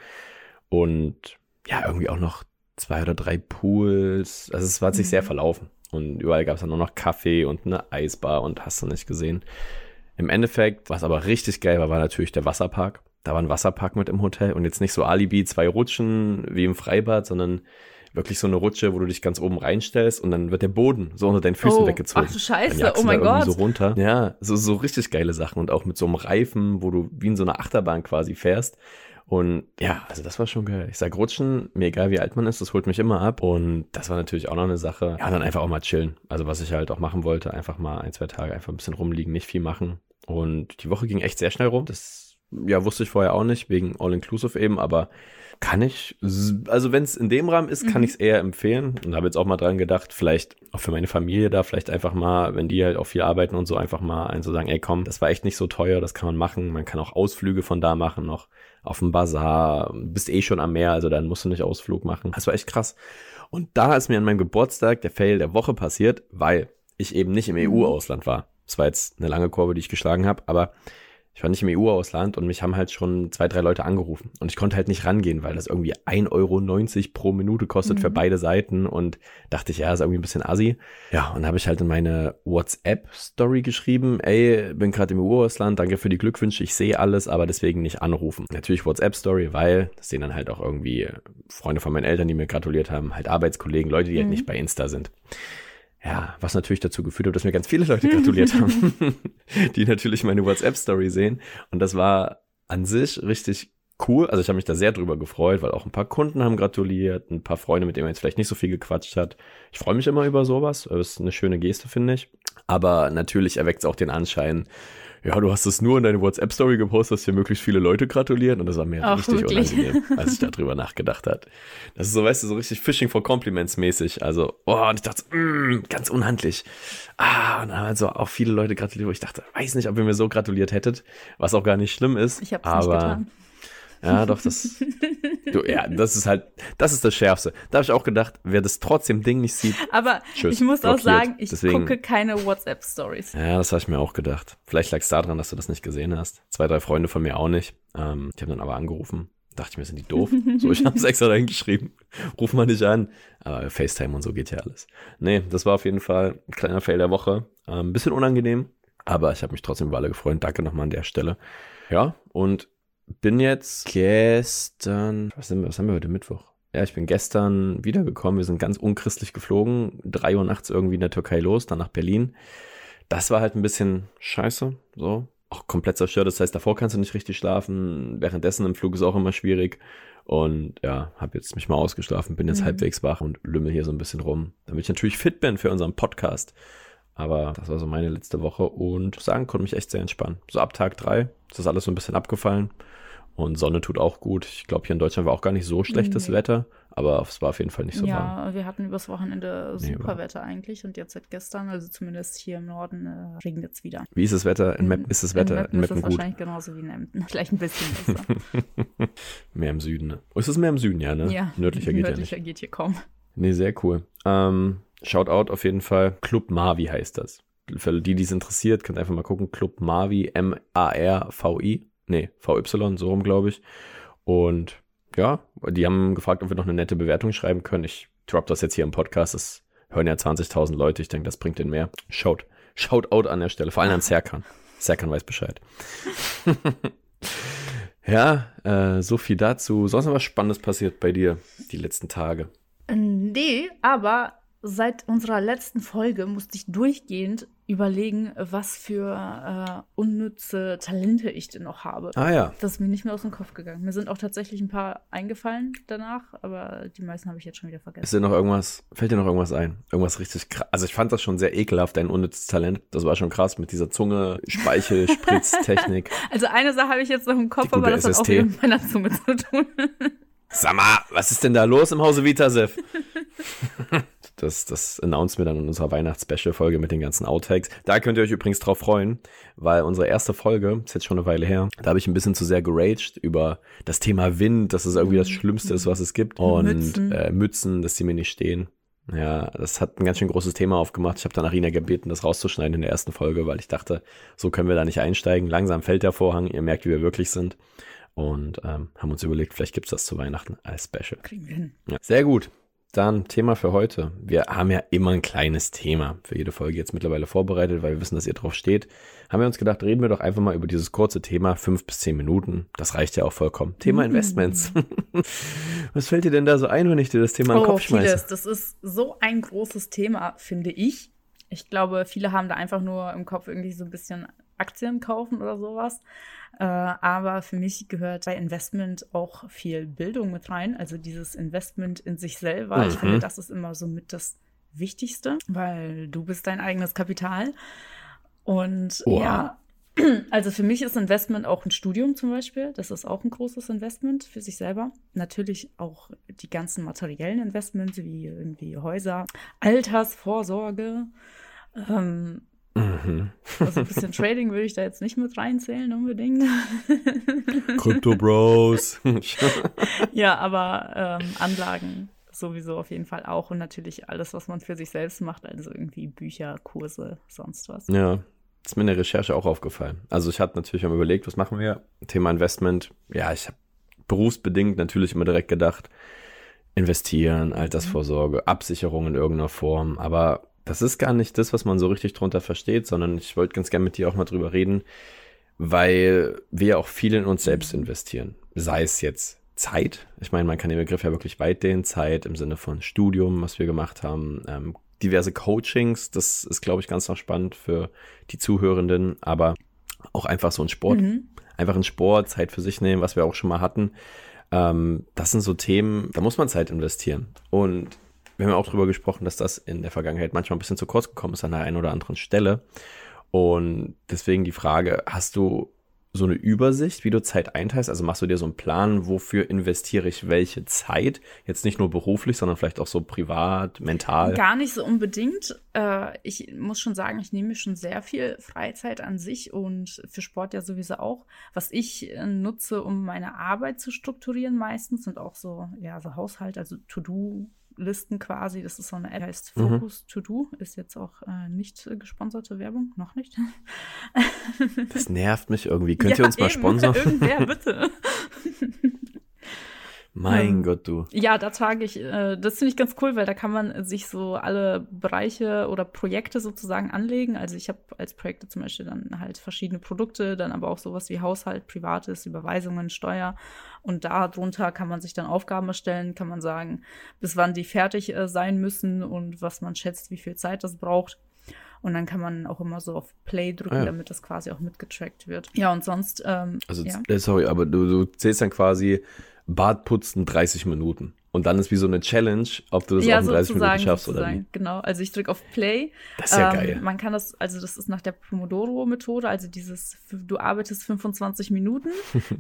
Und ja, irgendwie auch noch zwei oder drei Pools. Also es war sich mhm. sehr verlaufen. Und überall gab es dann nur noch Kaffee und eine Eisbar und hast du nicht gesehen. Im Endeffekt, was aber richtig geil war, war natürlich der Wasserpark. Da war ein Wasserpark mit im Hotel und jetzt nicht so Alibi, zwei Rutschen wie im Freibad, sondern wirklich so eine Rutsche, wo du dich ganz oben reinstellst und dann wird der Boden so unter deinen Füßen oh, weggezogen. Ach du Scheiße, oh mein Gott. So runter. Ja, so, so richtig geile Sachen und auch mit so einem Reifen, wo du wie in so einer Achterbahn quasi fährst. Und ja, also das war schon geil. Ich sag Rutschen, mir egal wie alt man ist, das holt mich immer ab. Und das war natürlich auch noch eine Sache. Ja, dann einfach auch mal chillen. Also was ich halt auch machen wollte, einfach mal ein, zwei Tage einfach ein bisschen rumliegen, nicht viel machen. Und die Woche ging echt sehr schnell rum. Das ja, wusste ich vorher auch nicht, wegen All-Inclusive eben, aber kann ich, also wenn es in dem Rahmen ist, kann mhm. ich es eher empfehlen. Und habe jetzt auch mal dran gedacht, vielleicht auch für meine Familie da, vielleicht einfach mal, wenn die halt auch viel arbeiten und so, einfach mal ein so sagen, ey komm, das war echt nicht so teuer, das kann man machen. Man kann auch Ausflüge von da machen, noch auf dem Bazar, bist eh schon am Meer, also dann musst du nicht Ausflug machen. Das war echt krass. Und da ist mir an meinem Geburtstag der Fail der Woche passiert, weil ich eben nicht im mhm. EU-Ausland war. Das war jetzt eine lange Kurve, die ich geschlagen habe, aber ich war nicht im EU-Ausland und mich haben halt schon zwei, drei Leute angerufen. Und ich konnte halt nicht rangehen, weil das irgendwie 1,90 Euro pro Minute kostet mhm. für beide Seiten. Und dachte ich, ja, ist irgendwie ein bisschen assi. Ja, und habe ich halt in meine WhatsApp-Story geschrieben, ey, bin gerade im EU-Ausland, danke für die Glückwünsche, ich sehe alles, aber deswegen nicht anrufen. Natürlich WhatsApp-Story, weil das sehen dann halt auch irgendwie Freunde von meinen Eltern, die mir gratuliert haben, halt Arbeitskollegen, Leute, die halt mhm. halt nicht bei Insta sind. Ja, was natürlich dazu geführt hat, dass mir ganz viele Leute gratuliert haben, die natürlich meine WhatsApp-Story sehen. Und das war an sich richtig cool. Also ich habe mich da sehr drüber gefreut, weil auch ein paar Kunden haben gratuliert, ein paar Freunde, mit denen man jetzt vielleicht nicht so viel gequatscht hat. Ich freue mich immer über sowas. Das ist eine schöne Geste, finde ich. Aber natürlich erweckt es auch den Anschein, ja, du hast es nur in deine WhatsApp-Story gepostet, dass hier möglichst viele Leute gratulieren. Und das war mir Ach, richtig wirklich? unangenehm, als ich darüber nachgedacht hat. Das ist so, weißt du, so richtig Fishing for Compliments mäßig. Also, oh, und ich dachte, mm, ganz unhandlich. Ah, und dann haben also auch viele Leute gratuliert, wo ich dachte, weiß nicht, ob ihr mir so gratuliert hättet, was auch gar nicht schlimm ist. Ich hab's aber nicht getan. Ja, doch, das. du, ja, das ist halt, das ist das Schärfste. Da habe ich auch gedacht, wer das trotzdem Ding nicht sieht. Aber tschüss, ich muss blockiert. auch sagen, ich Deswegen, gucke keine WhatsApp-Stories. Ja, das habe ich mir auch gedacht. Vielleicht lag es daran, dass du das nicht gesehen hast. Zwei, drei Freunde von mir auch nicht. Ähm, die haben dann aber angerufen. Dachte ich mir, sind die doof? so, ich habe es extra reingeschrieben. Ruf mal nicht an. Aber FaceTime und so geht ja alles. Nee, das war auf jeden Fall ein kleiner Fail der Woche. Ein ähm, bisschen unangenehm. Aber ich habe mich trotzdem über alle gefreut. Danke nochmal an der Stelle. Ja, und bin jetzt gestern, was, sind wir, was haben wir heute Mittwoch? Ja, ich bin gestern wiedergekommen. Wir sind ganz unchristlich geflogen. Drei Uhr nachts irgendwie in der Türkei los, dann nach Berlin. Das war halt ein bisschen scheiße, so. Auch komplett zerstört. Das heißt, davor kannst du nicht richtig schlafen. Währenddessen im Flug ist auch immer schwierig. Und ja, habe jetzt mich mal ausgeschlafen, bin jetzt mhm. halbwegs wach und lümmel hier so ein bisschen rum, damit ich natürlich fit bin für unseren Podcast. Aber das war so meine letzte Woche und sagen, konnte mich echt sehr entspannen. So ab Tag drei ist das alles so ein bisschen abgefallen. Und Sonne tut auch gut. Ich glaube, hier in Deutschland war auch gar nicht so schlechtes nee. Wetter, aber es war auf jeden Fall nicht so ja, warm. Ja, wir hatten übers Wochenende super nee, Wetter eigentlich und jetzt seit gestern, also zumindest hier im Norden, äh, regnet es wieder. Wie ist das Wetter? In Map, ist das Wetter in Meppen, in Meppen ist es wahrscheinlich genauso wie in Emden. Vielleicht ein bisschen besser. mehr im Süden, ne? Oh, ist es mehr im Süden, ja, ne? Ja, nördlicher geht nördlicher ja nicht. geht hier kaum. Nee, sehr cool. Ähm, Shoutout auf jeden Fall. Club Mavi heißt das. Für die, die es interessiert, könnt einfach mal gucken. Club Mavi, M-A-R-V-I. Nee, VY, so rum, glaube ich. Und ja, die haben gefragt, ob wir noch eine nette Bewertung schreiben können. Ich drop das jetzt hier im Podcast. Das hören ja 20.000 Leute. Ich denke, das bringt den mehr. Schaut, schaut out an der Stelle. Vor allem an Serkan. Serkan weiß Bescheid. ja, äh, so viel dazu. Sonst noch was Spannendes passiert bei dir die letzten Tage? Nee, aber seit unserer letzten Folge musste ich durchgehend überlegen, was für äh, unnütze Talente ich denn noch habe. Ah ja. Das ist mir nicht mehr aus dem Kopf gegangen. Mir sind auch tatsächlich ein paar eingefallen danach, aber die meisten habe ich jetzt schon wieder vergessen. Ist dir noch irgendwas, fällt dir noch irgendwas ein? Irgendwas richtig krass. Also ich fand das schon sehr ekelhaft, dein unnützes Talent. Das war schon krass mit dieser Zunge, Speichel, Spritztechnik. also eine Sache habe ich jetzt noch im Kopf, aber das SST. hat auch mit meiner Zunge zu tun. Sag mal, was ist denn da los im Hause Vitasef? Das, das announcen wir dann in unserer Weihnachts-Special-Folge mit den ganzen Outtakes. Da könnt ihr euch übrigens drauf freuen, weil unsere erste Folge, ist jetzt schon eine Weile her, da habe ich ein bisschen zu sehr geraged über das Thema Wind, dass es irgendwie das Schlimmste ist, was es gibt. Und Mützen, äh, Mützen dass die mir nicht stehen. Ja, das hat ein ganz schön großes Thema aufgemacht. Ich habe dann Arina gebeten, das rauszuschneiden in der ersten Folge, weil ich dachte, so können wir da nicht einsteigen. Langsam fällt der Vorhang, ihr merkt, wie wir wirklich sind. Und ähm, haben uns überlegt, vielleicht gibt es das zu Weihnachten als Special. Kriegen wir hin. Ja, sehr gut. Dann Thema für heute. Wir haben ja immer ein kleines Thema für jede Folge jetzt mittlerweile vorbereitet, weil wir wissen, dass ihr drauf steht. Haben wir uns gedacht, reden wir doch einfach mal über dieses kurze Thema, fünf bis zehn Minuten. Das reicht ja auch vollkommen. Thema mhm. Investments. Was fällt dir denn da so ein, wenn ich dir das Thema in den oh, Kopf schmeiße? Vieles. Das ist so ein großes Thema, finde ich. Ich glaube, viele haben da einfach nur im Kopf irgendwie so ein bisschen Aktien kaufen oder sowas. Äh, aber für mich gehört bei Investment auch viel Bildung mit rein. Also dieses Investment in sich selber. Mhm. Ich finde, mhm. das ist immer so mit das Wichtigste, weil du bist dein eigenes Kapital. Und wow. ja, also für mich ist Investment auch ein Studium zum Beispiel. Das ist auch ein großes Investment für sich selber. Natürlich auch die ganzen materiellen Investments wie irgendwie Häuser, Altersvorsorge. Ähm, Mhm. Also ein bisschen Trading würde ich da jetzt nicht mit reinzählen unbedingt. Crypto Bros. ja, aber ähm, Anlagen sowieso auf jeden Fall auch und natürlich alles, was man für sich selbst macht, also irgendwie Bücher, Kurse, sonst was. Ja, ist mir in der Recherche auch aufgefallen. Also ich hatte natürlich mal überlegt, was machen wir? Thema Investment. Ja, ich habe berufsbedingt natürlich immer direkt gedacht, investieren, Altersvorsorge, Absicherung in irgendeiner Form. Aber das ist gar nicht das, was man so richtig drunter versteht, sondern ich wollte ganz gerne mit dir auch mal drüber reden, weil wir auch viel in uns selbst investieren. Sei es jetzt Zeit. Ich meine, man kann den Begriff ja wirklich weit dehnen. Zeit im Sinne von Studium, was wir gemacht haben, ähm, diverse Coachings. Das ist, glaube ich, ganz noch spannend für die Zuhörenden, aber auch einfach so ein Sport. Mhm. Einfach ein Sport, Zeit für sich nehmen, was wir auch schon mal hatten. Ähm, das sind so Themen, da muss man Zeit investieren. Und wir haben ja auch drüber gesprochen, dass das in der Vergangenheit manchmal ein bisschen zu kurz gekommen ist an der einen oder anderen Stelle. Und deswegen die Frage, hast du so eine Übersicht, wie du Zeit einteilst? Also machst du dir so einen Plan, wofür investiere ich welche Zeit? Jetzt nicht nur beruflich, sondern vielleicht auch so privat, mental? Gar nicht so unbedingt. Äh, ich muss schon sagen, ich nehme schon sehr viel Freizeit an sich und für Sport ja sowieso auch. Was ich äh, nutze, um meine Arbeit zu strukturieren meistens und auch so, ja, so Haushalt, also To-Do Listen quasi. Das ist so eine App, heißt mhm. Focus mhm. To Do. Ist jetzt auch äh, nicht gesponserte Werbung, noch nicht. das nervt mich irgendwie. Könnt ja, ihr uns mal sponsern? Irgendwer, bitte. Mein ähm, Gott, du. Ja, da trage ich, äh, das finde ich ganz cool, weil da kann man sich so alle Bereiche oder Projekte sozusagen anlegen. Also ich habe als Projekte zum Beispiel dann halt verschiedene Produkte, dann aber auch sowas wie Haushalt, Privates, Überweisungen, Steuer. Und darunter kann man sich dann Aufgaben erstellen, kann man sagen, bis wann die fertig äh, sein müssen und was man schätzt, wie viel Zeit das braucht. Und dann kann man auch immer so auf Play drücken, ah, ja. damit das quasi auch mitgetrackt wird. Ja, und sonst. Ähm, also, ja. Äh, sorry, aber du, du zählst dann quasi Bart putzen 30 Minuten. Und dann ist wie so eine Challenge, ob du das ja, auch in 30 Minuten schaffst sozusagen. oder wie. Genau, also ich drücke auf Play. Das ist ja ähm, geil. Man kann das, also das ist nach der Pomodoro-Methode, also dieses, du arbeitest 25 Minuten,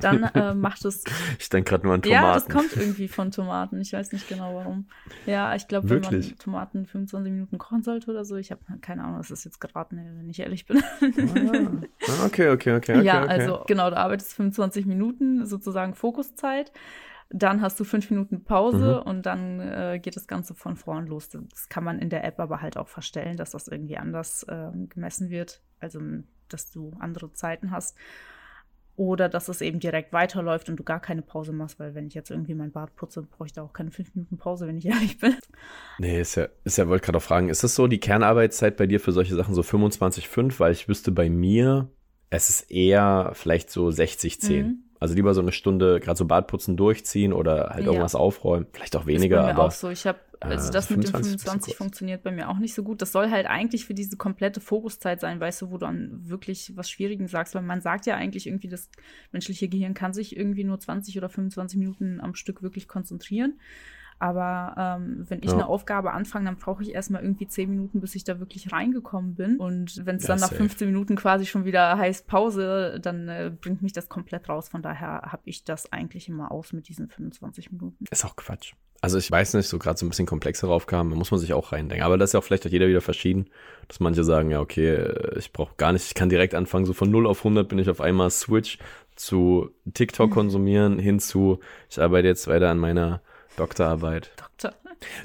dann äh, macht es. Ich denke gerade nur an Tomaten. Ja, das kommt irgendwie von Tomaten. Ich weiß nicht genau warum. Ja, ich glaube, wenn man Tomaten 25 Minuten kochen sollte oder so, ich habe keine Ahnung, das ist jetzt geraten, wenn ich ehrlich bin. ah, okay, okay, okay, okay. Ja, okay. also genau, du arbeitest 25 Minuten, sozusagen Fokuszeit. Dann hast du fünf Minuten Pause mhm. und dann äh, geht das Ganze von vorn los. Das kann man in der App aber halt auch verstellen, dass das irgendwie anders äh, gemessen wird. Also, dass du andere Zeiten hast. Oder dass es eben direkt weiterläuft und du gar keine Pause machst, weil wenn ich jetzt irgendwie mein Bad putze, brauche ich da auch keine fünf Minuten Pause, wenn ich ehrlich bin. Nee, ist ja, ist ja, wollte gerade auch fragen, ist das so die Kernarbeitszeit bei dir für solche Sachen so 25,5? Weil ich wüsste bei mir, es ist eher vielleicht so 60,10. Mhm. Also lieber so eine Stunde gerade so Badputzen durchziehen oder halt irgendwas ja. aufräumen. Vielleicht auch weniger, ist bei mir aber. auch so. Ich habe also äh, das mit dem 25 funktioniert bei mir auch nicht so gut. Das soll halt eigentlich für diese komplette Fokuszeit sein, weißt du, wo du dann wirklich was Schwierigen sagst, weil man sagt ja eigentlich irgendwie, das menschliche Gehirn kann sich irgendwie nur 20 oder 25 Minuten am Stück wirklich konzentrieren. Aber ähm, wenn ich ja. eine Aufgabe anfange, dann brauche ich erstmal irgendwie zehn Minuten, bis ich da wirklich reingekommen bin. Und wenn es ja, dann nach 15 Minuten quasi schon wieder heißt Pause, dann äh, bringt mich das komplett raus. Von daher habe ich das eigentlich immer aus mit diesen 25 Minuten. Ist auch Quatsch. Also ich weiß nicht, so gerade so ein bisschen komplexer raufkam, da muss man sich auch reindenken. Aber das ist ja auch vielleicht auch jeder wieder verschieden, dass manche sagen, ja, okay, ich brauche gar nicht, ich kann direkt anfangen, so von 0 auf 100 bin ich auf einmal Switch zu TikTok mhm. konsumieren, hin zu, ich arbeite jetzt weiter an meiner Doktorarbeit. Doktor.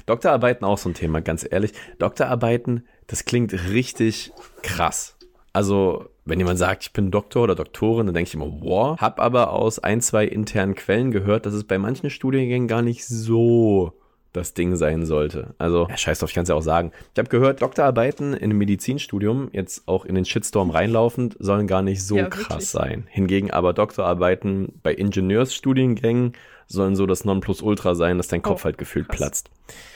Doktorarbeiten auch so ein Thema, ganz ehrlich. Doktorarbeiten, das klingt richtig krass. Also, wenn jemand sagt, ich bin Doktor oder Doktorin, dann denke ich immer, wow. Hab aber aus ein, zwei internen Quellen gehört, dass es bei manchen Studiengängen gar nicht so das Ding sein sollte. Also, ja, scheiß drauf, ich kann es ja auch sagen. Ich habe gehört, Doktorarbeiten in einem Medizinstudium, jetzt auch in den Shitstorm reinlaufend, sollen gar nicht so ja, krass wirklich? sein. Hingegen aber Doktorarbeiten bei Ingenieursstudiengängen sollen so das Nonplusultra sein, dass dein Kopf oh, halt gefühlt krass. platzt.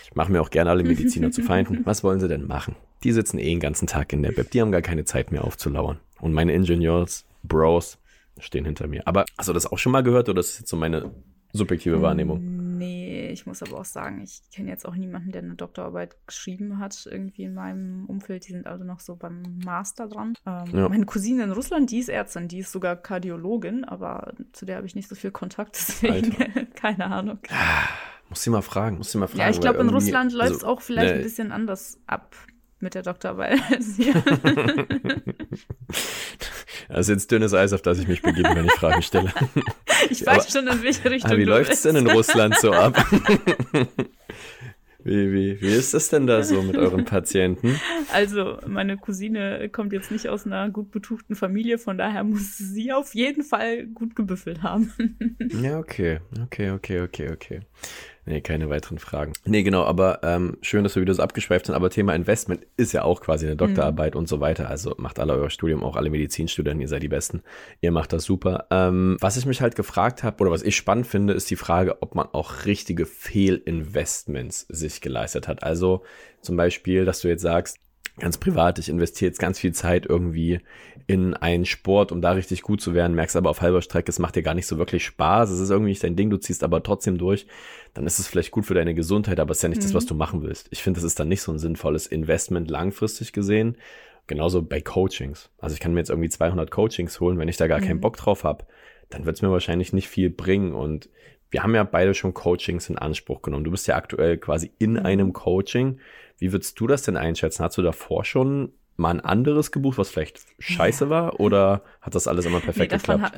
Ich mache mir auch gerne alle Mediziner zu Feinden. Was wollen sie denn machen? Die sitzen eh den ganzen Tag in der Web. Die haben gar keine Zeit mehr aufzulauern. Und meine Ingenieurs, Bros, stehen hinter mir. Aber hast du das auch schon mal gehört oder ist das jetzt so meine subjektive Wahrnehmung? Nee, ich muss aber auch sagen, ich kenne jetzt auch niemanden, der eine Doktorarbeit geschrieben hat, irgendwie in meinem Umfeld. Die sind alle noch so beim Master dran. Ähm, ja. Meine Cousine in Russland, die ist Ärztin, die ist sogar Kardiologin, aber zu der habe ich nicht so viel Kontakt, deswegen keine Ahnung. Ah, muss sie mal fragen, muss sie mal fragen. Ja, ich glaube, in Russland läuft es also, auch vielleicht ne, ein bisschen anders ab mit der Doktorarbeit als hier. Das ist jetzt dünnes Eis, auf das ich mich begebe, wenn ich Fragen stelle. Ich weiß aber, schon, in welche Richtung. Aber wie läuft es denn in Russland so ab? Wie, wie, wie ist es denn da so mit euren Patienten? Also, meine Cousine kommt jetzt nicht aus einer gut betuchten Familie, von daher muss sie auf jeden Fall gut gebüffelt haben. ja, okay, okay, okay, okay, okay. Nee, keine weiteren Fragen. Nee, genau, aber ähm, schön, dass wir wieder so abgeschweift sind. Aber Thema Investment ist ja auch quasi eine Doktorarbeit mhm. und so weiter. Also macht alle euer Studium, auch alle Medizinstudenten, ihr seid die Besten. Ihr macht das super. Ähm, was ich mich halt gefragt habe, oder was ich spannend finde, ist die Frage, ob man auch richtige Fehlinvestments sich geleistet hat. Also zum Beispiel, dass du jetzt sagst, ganz privat, ich investiere jetzt ganz viel Zeit irgendwie in einen Sport, um da richtig gut zu werden, merkst aber auf halber Strecke, es macht dir gar nicht so wirklich Spaß, es ist irgendwie nicht dein Ding, du ziehst aber trotzdem durch, dann ist es vielleicht gut für deine Gesundheit, aber es ist ja nicht mhm. das, was du machen willst. Ich finde, das ist dann nicht so ein sinnvolles Investment langfristig gesehen. Genauso bei Coachings. Also ich kann mir jetzt irgendwie 200 Coachings holen, wenn ich da gar mhm. keinen Bock drauf habe, dann wird es mir wahrscheinlich nicht viel bringen und wir haben ja beide schon Coachings in Anspruch genommen. Du bist ja aktuell quasi in mhm. einem Coaching. Wie würdest du das denn einschätzen? Hast du davor schon mal ein anderes gebucht, was vielleicht scheiße war? Oder hat das alles immer perfekt nee, geklappt?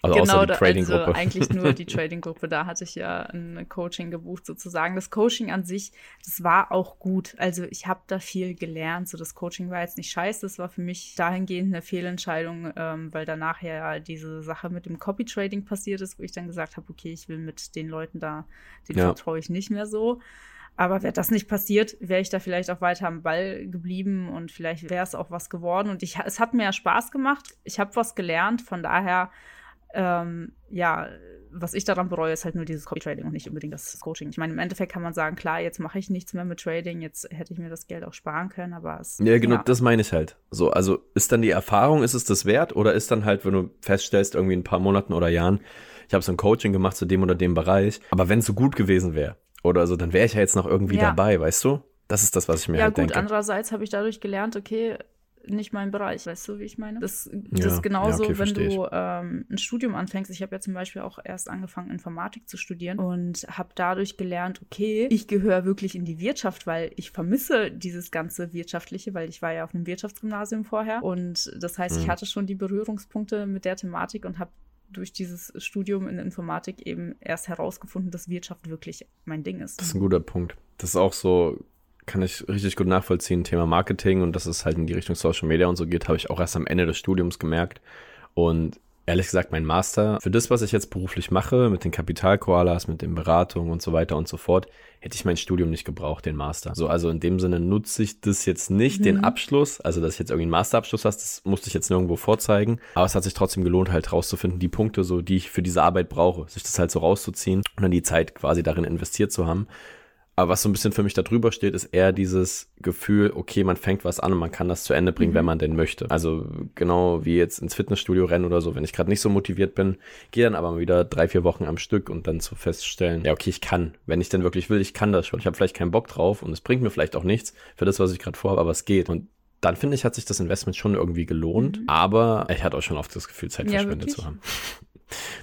Also genau, die Trading-Gruppe. Also eigentlich nur die Trading-Gruppe. Da hatte ich ja ein Coaching gebucht sozusagen. Das Coaching an sich, das war auch gut. Also ich habe da viel gelernt. So das Coaching war jetzt nicht scheiße. Das war für mich dahingehend eine Fehlentscheidung, ähm, weil danach ja diese Sache mit dem Copy-Trading passiert ist, wo ich dann gesagt habe, okay, ich will mit den Leuten da, den ja. vertraue ich nicht mehr so. Aber wäre das nicht passiert, wäre ich da vielleicht auch weiter am Ball geblieben und vielleicht wäre es auch was geworden. Und ich, es hat mir ja Spaß gemacht. Ich habe was gelernt. Von daher ähm, ja, was ich daran bereue, ist halt nur dieses Copy-Trading und nicht unbedingt das Coaching. Ich meine, im Endeffekt kann man sagen, klar, jetzt mache ich nichts mehr mit Trading, jetzt hätte ich mir das Geld auch sparen können, aber es. Ja, genau, ja. das meine ich halt. So, also ist dann die Erfahrung, ist es das wert oder ist dann halt, wenn du feststellst, irgendwie in ein paar Monaten oder Jahren, ich habe so ein Coaching gemacht zu dem oder dem Bereich, aber wenn es so gut gewesen wäre oder so, dann wäre ich ja jetzt noch irgendwie ja. dabei, weißt du? Das ist das, was ich mir ja, halt gut, denke. Ja, gut, andererseits habe ich dadurch gelernt, okay, nicht mein Bereich, weißt du, wie ich meine? Das, das ja, ist genauso, ja, okay, wenn du ähm, ein Studium anfängst. Ich habe ja zum Beispiel auch erst angefangen, Informatik zu studieren und habe dadurch gelernt, okay, ich gehöre wirklich in die Wirtschaft, weil ich vermisse dieses ganze Wirtschaftliche, weil ich war ja auf einem Wirtschaftsgymnasium vorher und das heißt, mhm. ich hatte schon die Berührungspunkte mit der Thematik und habe durch dieses Studium in Informatik eben erst herausgefunden, dass Wirtschaft wirklich mein Ding ist. Das ist ein guter Punkt. Das ist auch so kann ich richtig gut nachvollziehen. Thema Marketing und dass es halt in die Richtung Social Media und so geht, habe ich auch erst am Ende des Studiums gemerkt. Und ehrlich gesagt, mein Master, für das, was ich jetzt beruflich mache, mit den Kapitalkoalas, mit den Beratungen und so weiter und so fort, hätte ich mein Studium nicht gebraucht, den Master. So, also in dem Sinne nutze ich das jetzt nicht, mhm. den Abschluss, also dass ich jetzt irgendwie einen Masterabschluss hast, das musste ich jetzt nirgendwo vorzeigen. Aber es hat sich trotzdem gelohnt, halt rauszufinden, die Punkte, so, die ich für diese Arbeit brauche, sich das halt so rauszuziehen und dann die Zeit quasi darin investiert zu haben. Aber was so ein bisschen für mich da drüber steht, ist eher dieses Gefühl, okay, man fängt was an und man kann das zu Ende bringen, mhm. wenn man denn möchte. Also genau wie jetzt ins Fitnessstudio rennen oder so, wenn ich gerade nicht so motiviert bin, gehe dann aber mal wieder drei, vier Wochen am Stück und dann zu feststellen, ja, okay, ich kann, wenn ich denn wirklich will, ich kann das schon. Ich habe vielleicht keinen Bock drauf und es bringt mir vielleicht auch nichts für das, was ich gerade vorhabe, aber es geht. Und dann finde ich, hat sich das Investment schon irgendwie gelohnt, mhm. aber ich hatte auch schon oft das Gefühl, Zeit ja, verschwendet zu haben.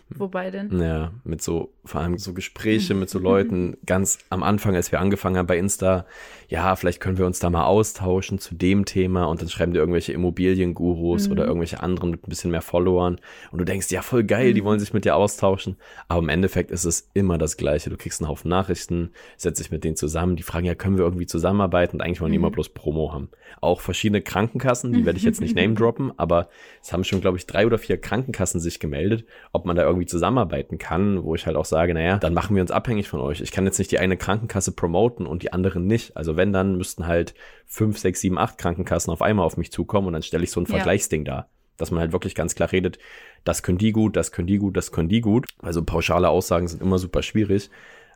Wobei denn? Ja, mit so, vor allem so Gespräche mit so Leuten ganz am Anfang, als wir angefangen haben bei Insta, ja, vielleicht können wir uns da mal austauschen zu dem Thema und dann schreiben dir irgendwelche Immobiliengurus mhm. oder irgendwelche anderen mit ein bisschen mehr Followern und du denkst, ja, voll geil, die mhm. wollen sich mit dir austauschen. Aber im Endeffekt ist es immer das Gleiche. Du kriegst einen Haufen Nachrichten, setzt dich mit denen zusammen, die fragen, ja, können wir irgendwie zusammenarbeiten und eigentlich wollen die immer mhm. bloß Promo haben. Auch verschiedene Krankenkassen, die werde ich jetzt nicht name droppen, aber es haben schon, glaube ich, drei oder vier Krankenkassen sich gemeldet, ob man da irgendwie zusammenarbeiten kann, wo ich halt auch sage, naja, dann machen wir uns abhängig von euch. Ich kann jetzt nicht die eine Krankenkasse promoten und die anderen nicht. Also wenn, dann müssten halt fünf, sechs, sieben, acht Krankenkassen auf einmal auf mich zukommen und dann stelle ich so ein Vergleichsding ja. da. Dass man halt wirklich ganz klar redet, das können die gut, das können die gut, das können die gut. Also pauschale Aussagen sind immer super schwierig.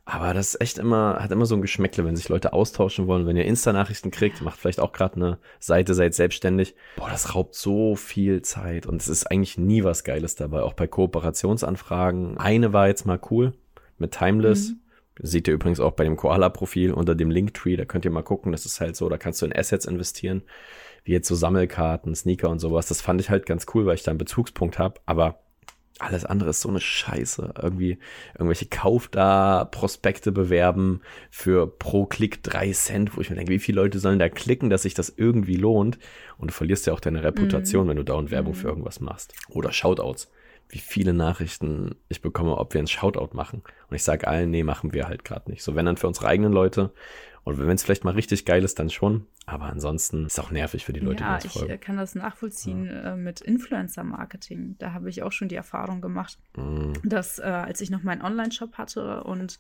Aber das ist echt immer, hat immer so ein Geschmäckle, wenn sich Leute austauschen wollen. Wenn ihr Insta-Nachrichten kriegt, macht vielleicht auch gerade eine Seite, seid selbstständig. Boah, das raubt so viel Zeit und es ist eigentlich nie was Geiles dabei. Auch bei Kooperationsanfragen. Eine war jetzt mal cool mit Timeless. Mhm. Seht ihr übrigens auch bei dem Koala-Profil unter dem Linktree. Da könnt ihr mal gucken. Das ist halt so, da kannst du in Assets investieren. Wie jetzt so Sammelkarten, Sneaker und sowas. Das fand ich halt ganz cool, weil ich da einen Bezugspunkt habe. Aber alles andere ist so eine Scheiße. Irgendwie irgendwelche Kauf da, Prospekte bewerben für pro Klick drei Cent, wo ich mir denke, wie viele Leute sollen da klicken, dass sich das irgendwie lohnt? Und du verlierst ja auch deine Reputation, mhm. wenn du dauernd Werbung mhm. für irgendwas machst. Oder Shoutouts. wie viele Nachrichten ich bekomme, ob wir ein Shoutout machen. Und ich sage allen, nee, machen wir halt gerade nicht. So, wenn dann für unsere eigenen Leute. Und wenn es vielleicht mal richtig geil ist, dann schon. Aber ansonsten ist es auch nervig für die Leute, ja, die uns folgen. ich kann das nachvollziehen ja. äh, mit Influencer-Marketing. Da habe ich auch schon die Erfahrung gemacht, mm. dass äh, als ich noch meinen Online-Shop hatte und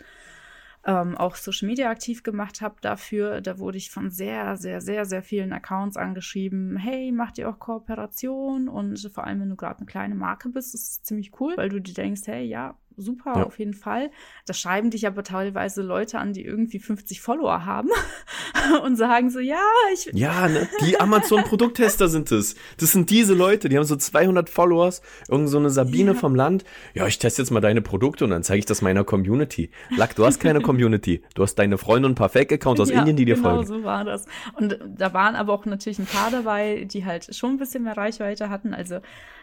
ähm, auch Social Media aktiv gemacht habe dafür. Da wurde ich von sehr, sehr, sehr, sehr vielen Accounts angeschrieben. Hey, macht ihr auch Kooperation? Und vor allem, wenn du gerade eine kleine Marke bist, ist es ziemlich cool, weil du dir denkst, hey, ja, super, ja. auf jeden Fall. Da schreiben dich aber teilweise Leute an, die irgendwie 50 Follower haben und sagen so, ja, ich. Ja, ne? die Amazon-Produkttester sind es. Das sind diese Leute, die haben so 200 Followers. Irgend so eine Sabine ja. vom Land. Ja, ich teste jetzt mal deine Produkte und dann zeige ich das meiner Community. Lack, du hast keine Community. Du hast deine Freunde und ein paar Fake-Accounts aus ja, Indien, die dir genau folgen. Genau so war das. Und da waren aber auch natürlich ein paar dabei, die halt schon ein bisschen mehr Reichweite hatten. Also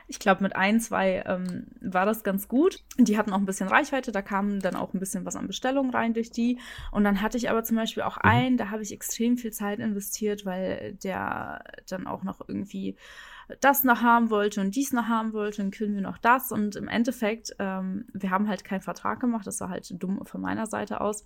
ich glaube, mit ein, zwei ähm, war das ganz gut. Die hatten auch ein bisschen Reichweite, da kam dann auch ein bisschen was an Bestellungen rein durch die. Und dann hatte ich aber zum Beispiel auch mhm. einen, da habe ich extrem viel Zeit investiert, weil der dann auch noch irgendwie das noch haben wollte und dies noch haben wollte, dann können wir noch das. Und im Endeffekt, ähm, wir haben halt keinen Vertrag gemacht, das war halt dumm von meiner Seite aus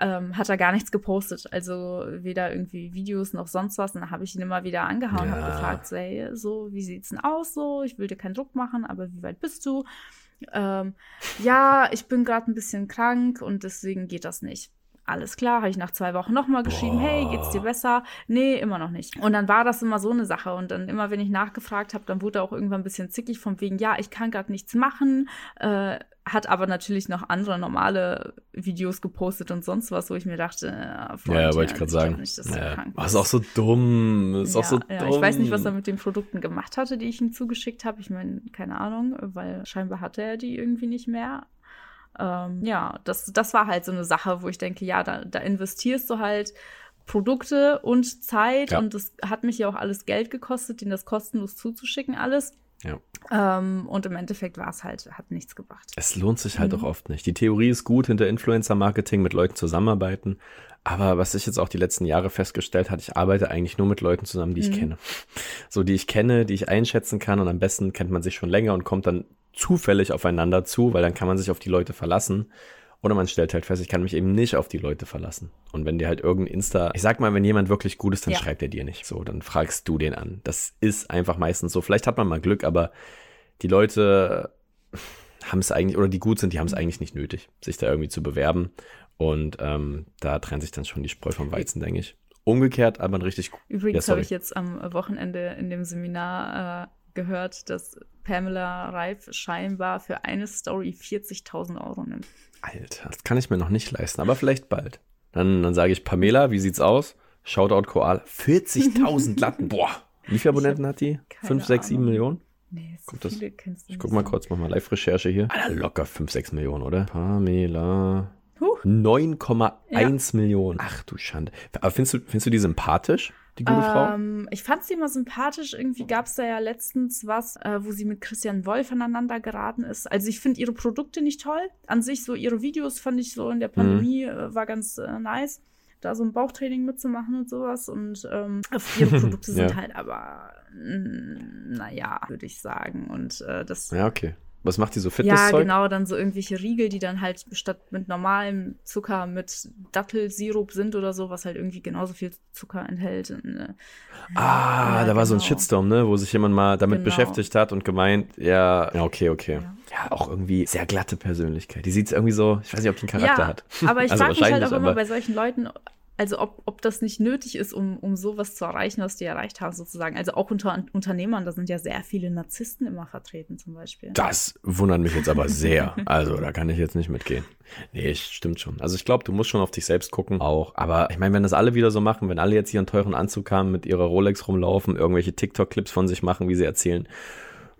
ähm, hat er gar nichts gepostet. Also weder irgendwie Videos noch sonst was. Und dann habe ich ihn immer wieder angehauen und ja. habe gefragt, so, hey, so, wie sieht's denn aus? So, ich will dir keinen Druck machen, aber wie weit bist du? Ähm, ja, ich bin gerade ein bisschen krank und deswegen geht das nicht. Alles klar, habe ich nach zwei Wochen nochmal geschrieben, Boah. hey, geht's dir besser? Nee, immer noch nicht. Und dann war das immer so eine Sache. Und dann immer, wenn ich nachgefragt habe, dann wurde er auch irgendwann ein bisschen zickig von wegen, ja, ich kann gerade nichts machen. Äh, hat aber natürlich noch andere normale Videos gepostet und sonst was, wo ich mir dachte, äh, Freund, ja, wollte ich gerade sagen. Nicht, ja. Oh, ist auch so dumm. Ist ja, auch so dumm. Ja, ich weiß nicht, was er mit den Produkten gemacht hatte, die ich ihm zugeschickt habe. Ich meine, keine Ahnung, weil scheinbar hatte er die irgendwie nicht mehr. Ähm, ja, das, das war halt so eine Sache, wo ich denke, ja, da, da investierst du halt Produkte und Zeit ja. und das hat mich ja auch alles Geld gekostet, denen das kostenlos zuzuschicken, alles. Ja. Ähm, und im Endeffekt war es halt, hat nichts gebracht. Es lohnt sich halt mhm. auch oft nicht. Die Theorie ist gut, hinter Influencer-Marketing mit Leuten zusammenarbeiten. Aber was ich jetzt auch die letzten Jahre festgestellt habe, ich arbeite eigentlich nur mit Leuten zusammen, die mhm. ich kenne. So, die ich kenne, die ich einschätzen kann und am besten kennt man sich schon länger und kommt dann zufällig aufeinander zu, weil dann kann man sich auf die Leute verlassen. Oder man stellt halt fest, ich kann mich eben nicht auf die Leute verlassen. Und wenn dir halt irgendein Insta, ich sag mal, wenn jemand wirklich gut ist, dann ja. schreibt er dir nicht. So, dann fragst du den an. Das ist einfach meistens so. Vielleicht hat man mal Glück, aber die Leute haben es eigentlich, oder die gut sind, die haben es eigentlich nicht nötig, sich da irgendwie zu bewerben. Und ähm, da trennt sich dann schon die Spreu vom Weizen, denke ich. Umgekehrt, aber ein richtig Übrigens ja, habe ich jetzt am Wochenende in dem Seminar äh, gehört, dass Pamela Reif scheinbar für eine Story 40.000 Euro nimmt. Alter, das kann ich mir noch nicht leisten, aber vielleicht bald. Dann, dann sage ich, Pamela, wie sieht's aus? Shoutout Koal. 40.000 Latten. Boah. Wie viele Abonnenten hat die? 5, 6, 7 Millionen? Nee, so guck das, kennst du Ich guck mal kurz, mach mal Live-Recherche hier. Alter, locker 5, 6 Millionen, oder? Pamela. 9,1 ja. Millionen. Ach du Schande. Aber findest du, findest du die sympathisch? Die gute ähm, Frau? Ich fand sie immer sympathisch. Irgendwie gab es da ja letztens was, äh, wo sie mit Christian Wolf aneinander geraten ist. Also ich finde ihre Produkte nicht toll. An sich so ihre Videos fand ich so in der mhm. Pandemie mhm. äh, war ganz äh, nice, da so ein Bauchtraining mitzumachen und sowas. Und ähm, ihre Produkte sind ja. halt aber, naja, würde ich sagen. Und äh, das. Ja, okay. Was macht die so Fitnesszeug? Ja, genau, dann so irgendwelche Riegel, die dann halt statt mit normalem Zucker mit Dattelsirup sind oder so, was halt irgendwie genauso viel Zucker enthält. Äh, ah, ja, da war so ein genau. Shitstorm, ne, wo sich jemand mal damit genau. beschäftigt hat und gemeint, ja, ja okay, okay. Ja. ja. auch irgendwie sehr glatte Persönlichkeit. Die sieht irgendwie so, ich weiß nicht, ob die einen Charakter hat. Aber ich also frage mich halt auch immer bei solchen Leuten, also ob, ob das nicht nötig ist, um, um sowas zu erreichen, was die erreicht haben, sozusagen. Also auch unter Unternehmern, da sind ja sehr viele Narzissten immer vertreten, zum Beispiel. Das wundert mich jetzt aber sehr. Also da kann ich jetzt nicht mitgehen. Nee, stimmt schon. Also ich glaube, du musst schon auf dich selbst gucken auch. Aber ich meine, wenn das alle wieder so machen, wenn alle jetzt hier einen teuren Anzug haben, mit ihrer Rolex rumlaufen, irgendwelche TikTok-Clips von sich machen, wie sie erzählen,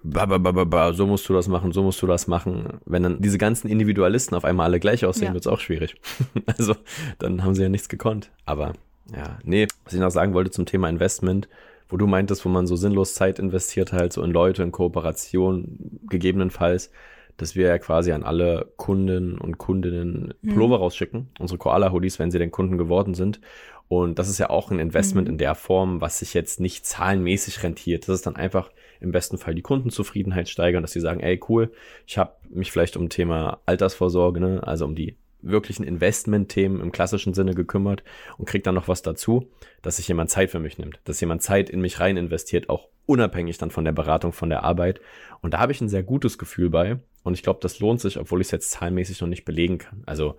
ba, ba, ba, ba, so musst du das machen, so musst du das machen. Wenn dann diese ganzen Individualisten auf einmal alle gleich aussehen, ja. wird es auch schwierig. also dann haben sie ja nichts gekonnt. Aber ja, nee, was ich noch sagen wollte zum Thema Investment, wo du meintest, wo man so sinnlos Zeit investiert, halt so in Leute, in Kooperation, gegebenenfalls, dass wir ja quasi an alle Kunden und Kundinnen mhm. Pullover rausschicken, unsere Koala-Hoodies, wenn sie denn Kunden geworden sind. Und das ist ja auch ein Investment mhm. in der Form, was sich jetzt nicht zahlenmäßig rentiert. Das ist dann einfach im besten Fall die Kundenzufriedenheit steigern, dass sie sagen, ey cool, ich habe mich vielleicht um Thema Altersvorsorge, ne, also um die wirklichen Investment-Themen im klassischen Sinne gekümmert und kriege dann noch was dazu, dass sich jemand Zeit für mich nimmt, dass jemand Zeit in mich rein investiert, auch unabhängig dann von der Beratung, von der Arbeit. Und da habe ich ein sehr gutes Gefühl bei. Und ich glaube, das lohnt sich, obwohl ich es jetzt zahlenmäßig noch nicht belegen kann. Also,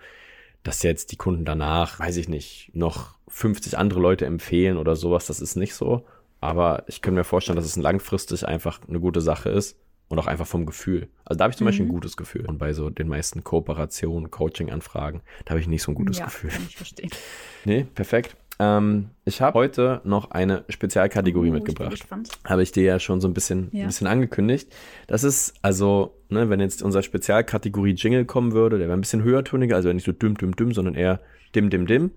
dass jetzt die Kunden danach, weiß ich nicht, noch 50 andere Leute empfehlen oder sowas, das ist nicht so. Aber ich kann mir vorstellen, dass es langfristig einfach eine gute Sache ist und auch einfach vom Gefühl. Also da habe ich zum mhm. Beispiel ein mhm. gutes Gefühl. Und bei so den meisten Kooperationen, Coaching-Anfragen, da habe ich nicht so ein gutes ja, Gefühl. Kann ich verstehen. Nee, perfekt. Ähm, ich habe heute noch eine Spezialkategorie oh, mitgebracht. Habe ich dir ja schon so ein bisschen, ja. ein bisschen angekündigt. Das ist also, ne, wenn jetzt unser Spezialkategorie Jingle kommen würde, der wäre ein bisschen höhertöniger, also nicht so düm, düm, düm, sondern eher dim, dim, dim.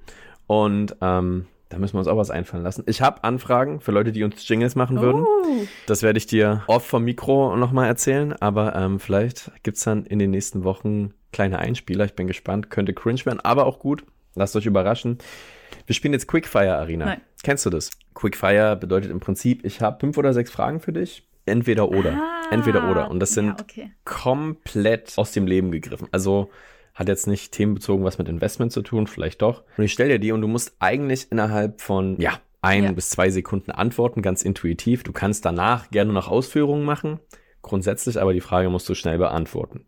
Und ähm, da müssen wir uns auch was einfallen lassen. Ich habe Anfragen für Leute, die uns Jingles machen würden. Oh. Das werde ich dir off vom Mikro nochmal erzählen, aber ähm, vielleicht gibt es dann in den nächsten Wochen kleine Einspieler. Ich bin gespannt. Könnte cringe werden, aber auch gut. Lasst euch überraschen. Wir spielen jetzt Quickfire Arena. Nein. Kennst du das? Quickfire bedeutet im Prinzip, ich habe fünf oder sechs Fragen für dich. Entweder oder. Ah, Entweder oder. Und das sind ja, okay. komplett aus dem Leben gegriffen. Also hat jetzt nicht themenbezogen was mit Investment zu tun, vielleicht doch. Und ich stelle dir die und du musst eigentlich innerhalb von, ja, ein ja. bis zwei Sekunden antworten, ganz intuitiv. Du kannst danach gerne noch Ausführungen machen. Grundsätzlich aber die Frage musst du schnell beantworten.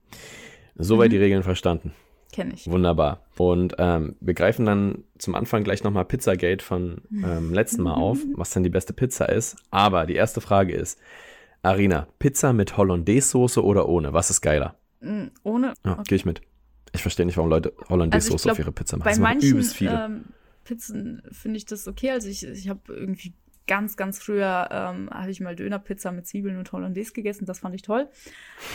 Soweit mhm. die Regeln verstanden. Kenne ich. Wunderbar. Und ähm, wir greifen dann zum Anfang gleich nochmal Pizzagate von ähm, letzten Mal auf, was denn die beste Pizza ist. Aber die erste Frage ist, Arina, Pizza mit Hollandaise-Soße oder ohne? Was ist geiler? Mm, ohne. Ja, okay. Gehe ich mit. Ich verstehe nicht, warum Leute Hollandaise-Soße also auf ihre Pizza machen. Bei manchen ähm, Pizzen finde ich das okay. Also ich, ich habe irgendwie ganz, ganz früher ähm, habe ich mal Dönerpizza mit Zwiebeln und Hollandaise gegessen. Das fand ich toll.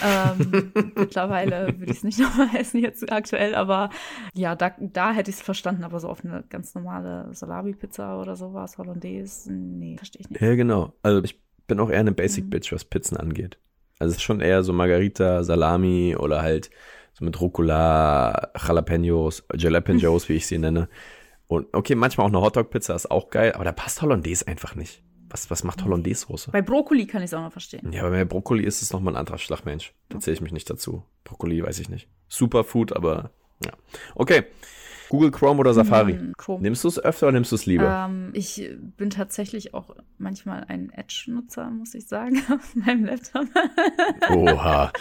Ähm, mittlerweile würde ich es nicht nochmal essen jetzt aktuell, aber ja, da, da hätte ich es verstanden. Aber so auf eine ganz normale Salami-Pizza oder sowas, Hollandaise, nee, verstehe ich nicht. Ja, genau. Also ich bin auch eher eine Basic mhm. Was Pizzen angeht. Also es ist schon eher so Margarita, Salami oder halt so mit Rucola, Jalapenos, Jalapenos, wie ich sie nenne. Und okay, manchmal auch eine Hotdog-Pizza ist auch geil, aber da passt Hollandaise einfach nicht. Was, was macht Hollandaise-Soße? Bei Brokkoli kann ich es auch noch verstehen. Ja, aber bei Brokkoli ist es nochmal ein anderer Schlagmensch. Da zähle ich mich nicht dazu. Brokkoli weiß ich nicht. Superfood, aber ja. Okay. Google Chrome oder Safari? Hm, Chrome. Nimmst du es öfter oder nimmst du es lieber? Ähm, ich bin tatsächlich auch manchmal ein Edge-Nutzer, muss ich sagen, auf meinem Laptop. Oha.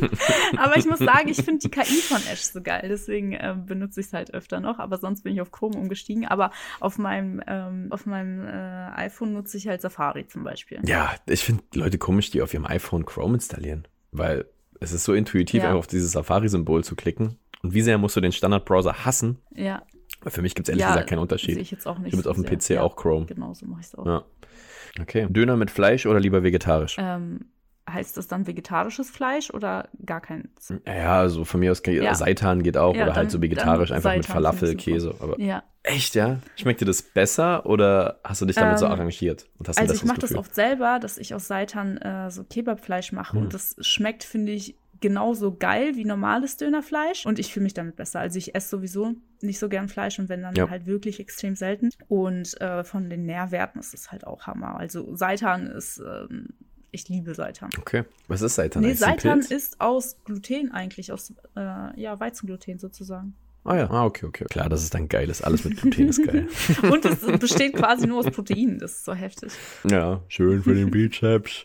Aber ich muss sagen, ich finde die KI von Edge so geil, deswegen äh, benutze ich es halt öfter noch. Aber sonst bin ich auf Chrome umgestiegen. Aber auf meinem, ähm, auf meinem äh, iPhone nutze ich halt Safari zum Beispiel. Ja, ich finde Leute komisch, die auf ihrem iPhone Chrome installieren, weil es ist so intuitiv, ja. einfach auf dieses Safari-Symbol zu klicken. Und wie sehr musst du den Standard-Browser hassen? Ja. Weil für mich gibt es ehrlich ja, gesagt keinen Unterschied. Sehe ich jetzt auch nicht. Ich habe jetzt auf dem PC ja, auch Chrome. Genau, so mache ich es auch. Ja. Okay. Döner mit Fleisch oder lieber vegetarisch? Ähm, heißt das dann vegetarisches Fleisch oder gar keins? Ja, also von mir aus ja. Seitan geht auch ja, oder halt so vegetarisch einfach Seitan mit Falafel, Käse. Aber ja. Echt, ja? Schmeckt dir das besser oder hast du dich damit ähm, so arrangiert? Und hast also ich mache das oft selber, dass ich aus Seitan äh, so Kebabfleisch mache hm. und das schmeckt, finde ich, genauso geil wie normales Dönerfleisch und ich fühle mich damit besser. Also ich esse sowieso nicht so gern Fleisch und wenn dann ja. halt wirklich extrem selten. Und äh, von den Nährwerten ist es halt auch Hammer. Also Seitan ist, ähm, ich liebe Seitan. Okay, was ist Seitan? Nee, Seitan ist aus Gluten eigentlich, aus äh, ja, Weizengluten sozusagen. Ah ja, ah, okay, okay. Klar, das ist dann geil. Das alles mit Gluten ist geil. und es besteht quasi nur aus Proteinen. Das ist so heftig. Ja, schön für den Bizeps.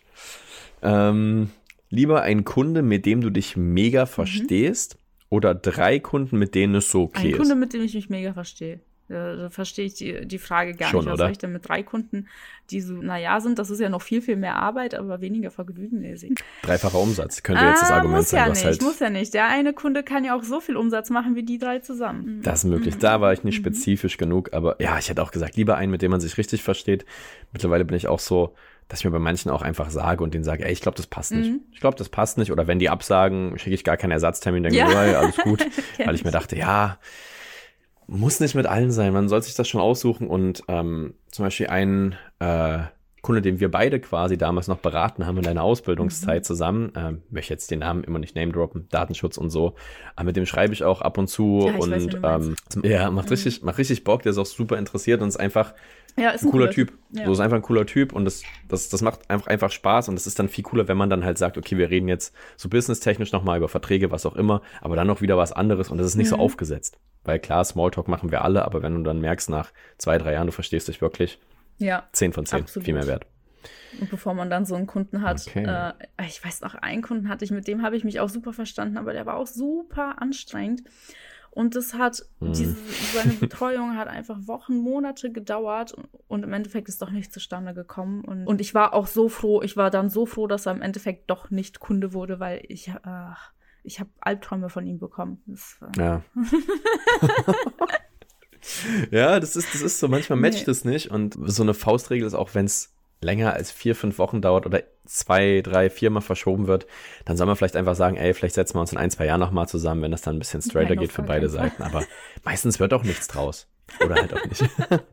ähm, Lieber ein Kunde, mit dem du dich mega mhm. verstehst, mhm. oder drei Kunden, mit denen es so okay ein ist? Ein Kunde, mit dem ich mich mega verstehe. Da, verstehe ich die, die Frage gar Schon, nicht. Was oder? soll ich denn mit drei Kunden, die so, naja, sind? Das ist ja noch viel, viel mehr Arbeit, aber weniger Vergnügen. Dreifacher Umsatz könnte jetzt das ah, Argument muss sein. Ja nicht, halt muss ja nicht. Der eine Kunde kann ja auch so viel Umsatz machen wie die drei zusammen. Mhm. Das ist möglich. Mhm. Da war ich nicht mhm. spezifisch genug, aber ja, ich hätte auch gesagt, lieber einen, mit dem man sich richtig versteht. Mittlerweile bin ich auch so, dass ich mir bei manchen auch einfach sage und denen sage, ey, ich glaube, das passt nicht. Mhm. Ich glaube, das passt nicht. Oder wenn die absagen, schicke ich gar keinen Ersatztermin, denke ja. ich, hey, alles gut. weil ich mir dachte, ja, muss nicht mit allen sein. Man soll sich das schon aussuchen. Und ähm, zum Beispiel ein äh, Kunde, den wir beide quasi damals noch beraten haben in deiner Ausbildungszeit mhm. zusammen, ähm, möchte jetzt den Namen immer nicht name droppen, Datenschutz und so, aber mit dem schreibe ich auch ab und zu ja, und weiß, ähm, ja, macht mhm. richtig, macht richtig Bock, der ist auch super interessiert und ist einfach ja, ist ein, ein cooler, cooler Typ. typ. Ja. So ist einfach ein cooler Typ und das, das, das macht einfach, einfach Spaß und das ist dann viel cooler, wenn man dann halt sagt, okay, wir reden jetzt so businesstechnisch nochmal über Verträge, was auch immer, aber dann noch wieder was anderes und das ist nicht mhm. so aufgesetzt. Weil klar, Smalltalk machen wir alle, aber wenn du dann merkst, nach zwei, drei Jahren, du verstehst dich wirklich, ja, 10 von 10, absolut. viel mehr wert. Und bevor man dann so einen Kunden hat, okay. äh, ich weiß noch, einen Kunden hatte ich, mit dem habe ich mich auch super verstanden, aber der war auch super anstrengend. Und das hat, hm. diese, seine Betreuung hat einfach Wochen, Monate gedauert und im Endeffekt ist doch nicht zustande gekommen. Und, und ich war auch so froh, ich war dann so froh, dass er im Endeffekt doch nicht Kunde wurde, weil ich, äh, ich habe Albträume von ihm bekommen. Das, äh ja. ja, das ist, das ist so, manchmal matcht nee. das nicht. Und so eine Faustregel ist auch, wenn es länger als vier, fünf Wochen dauert oder zwei, drei, viermal verschoben wird, dann soll man vielleicht einfach sagen, ey, vielleicht setzen wir uns in ein, zwei Jahren nochmal zusammen, wenn das dann ein bisschen straighter Nein, geht für beide Seiten. Aber meistens wird auch nichts draus. Oder halt auch nicht.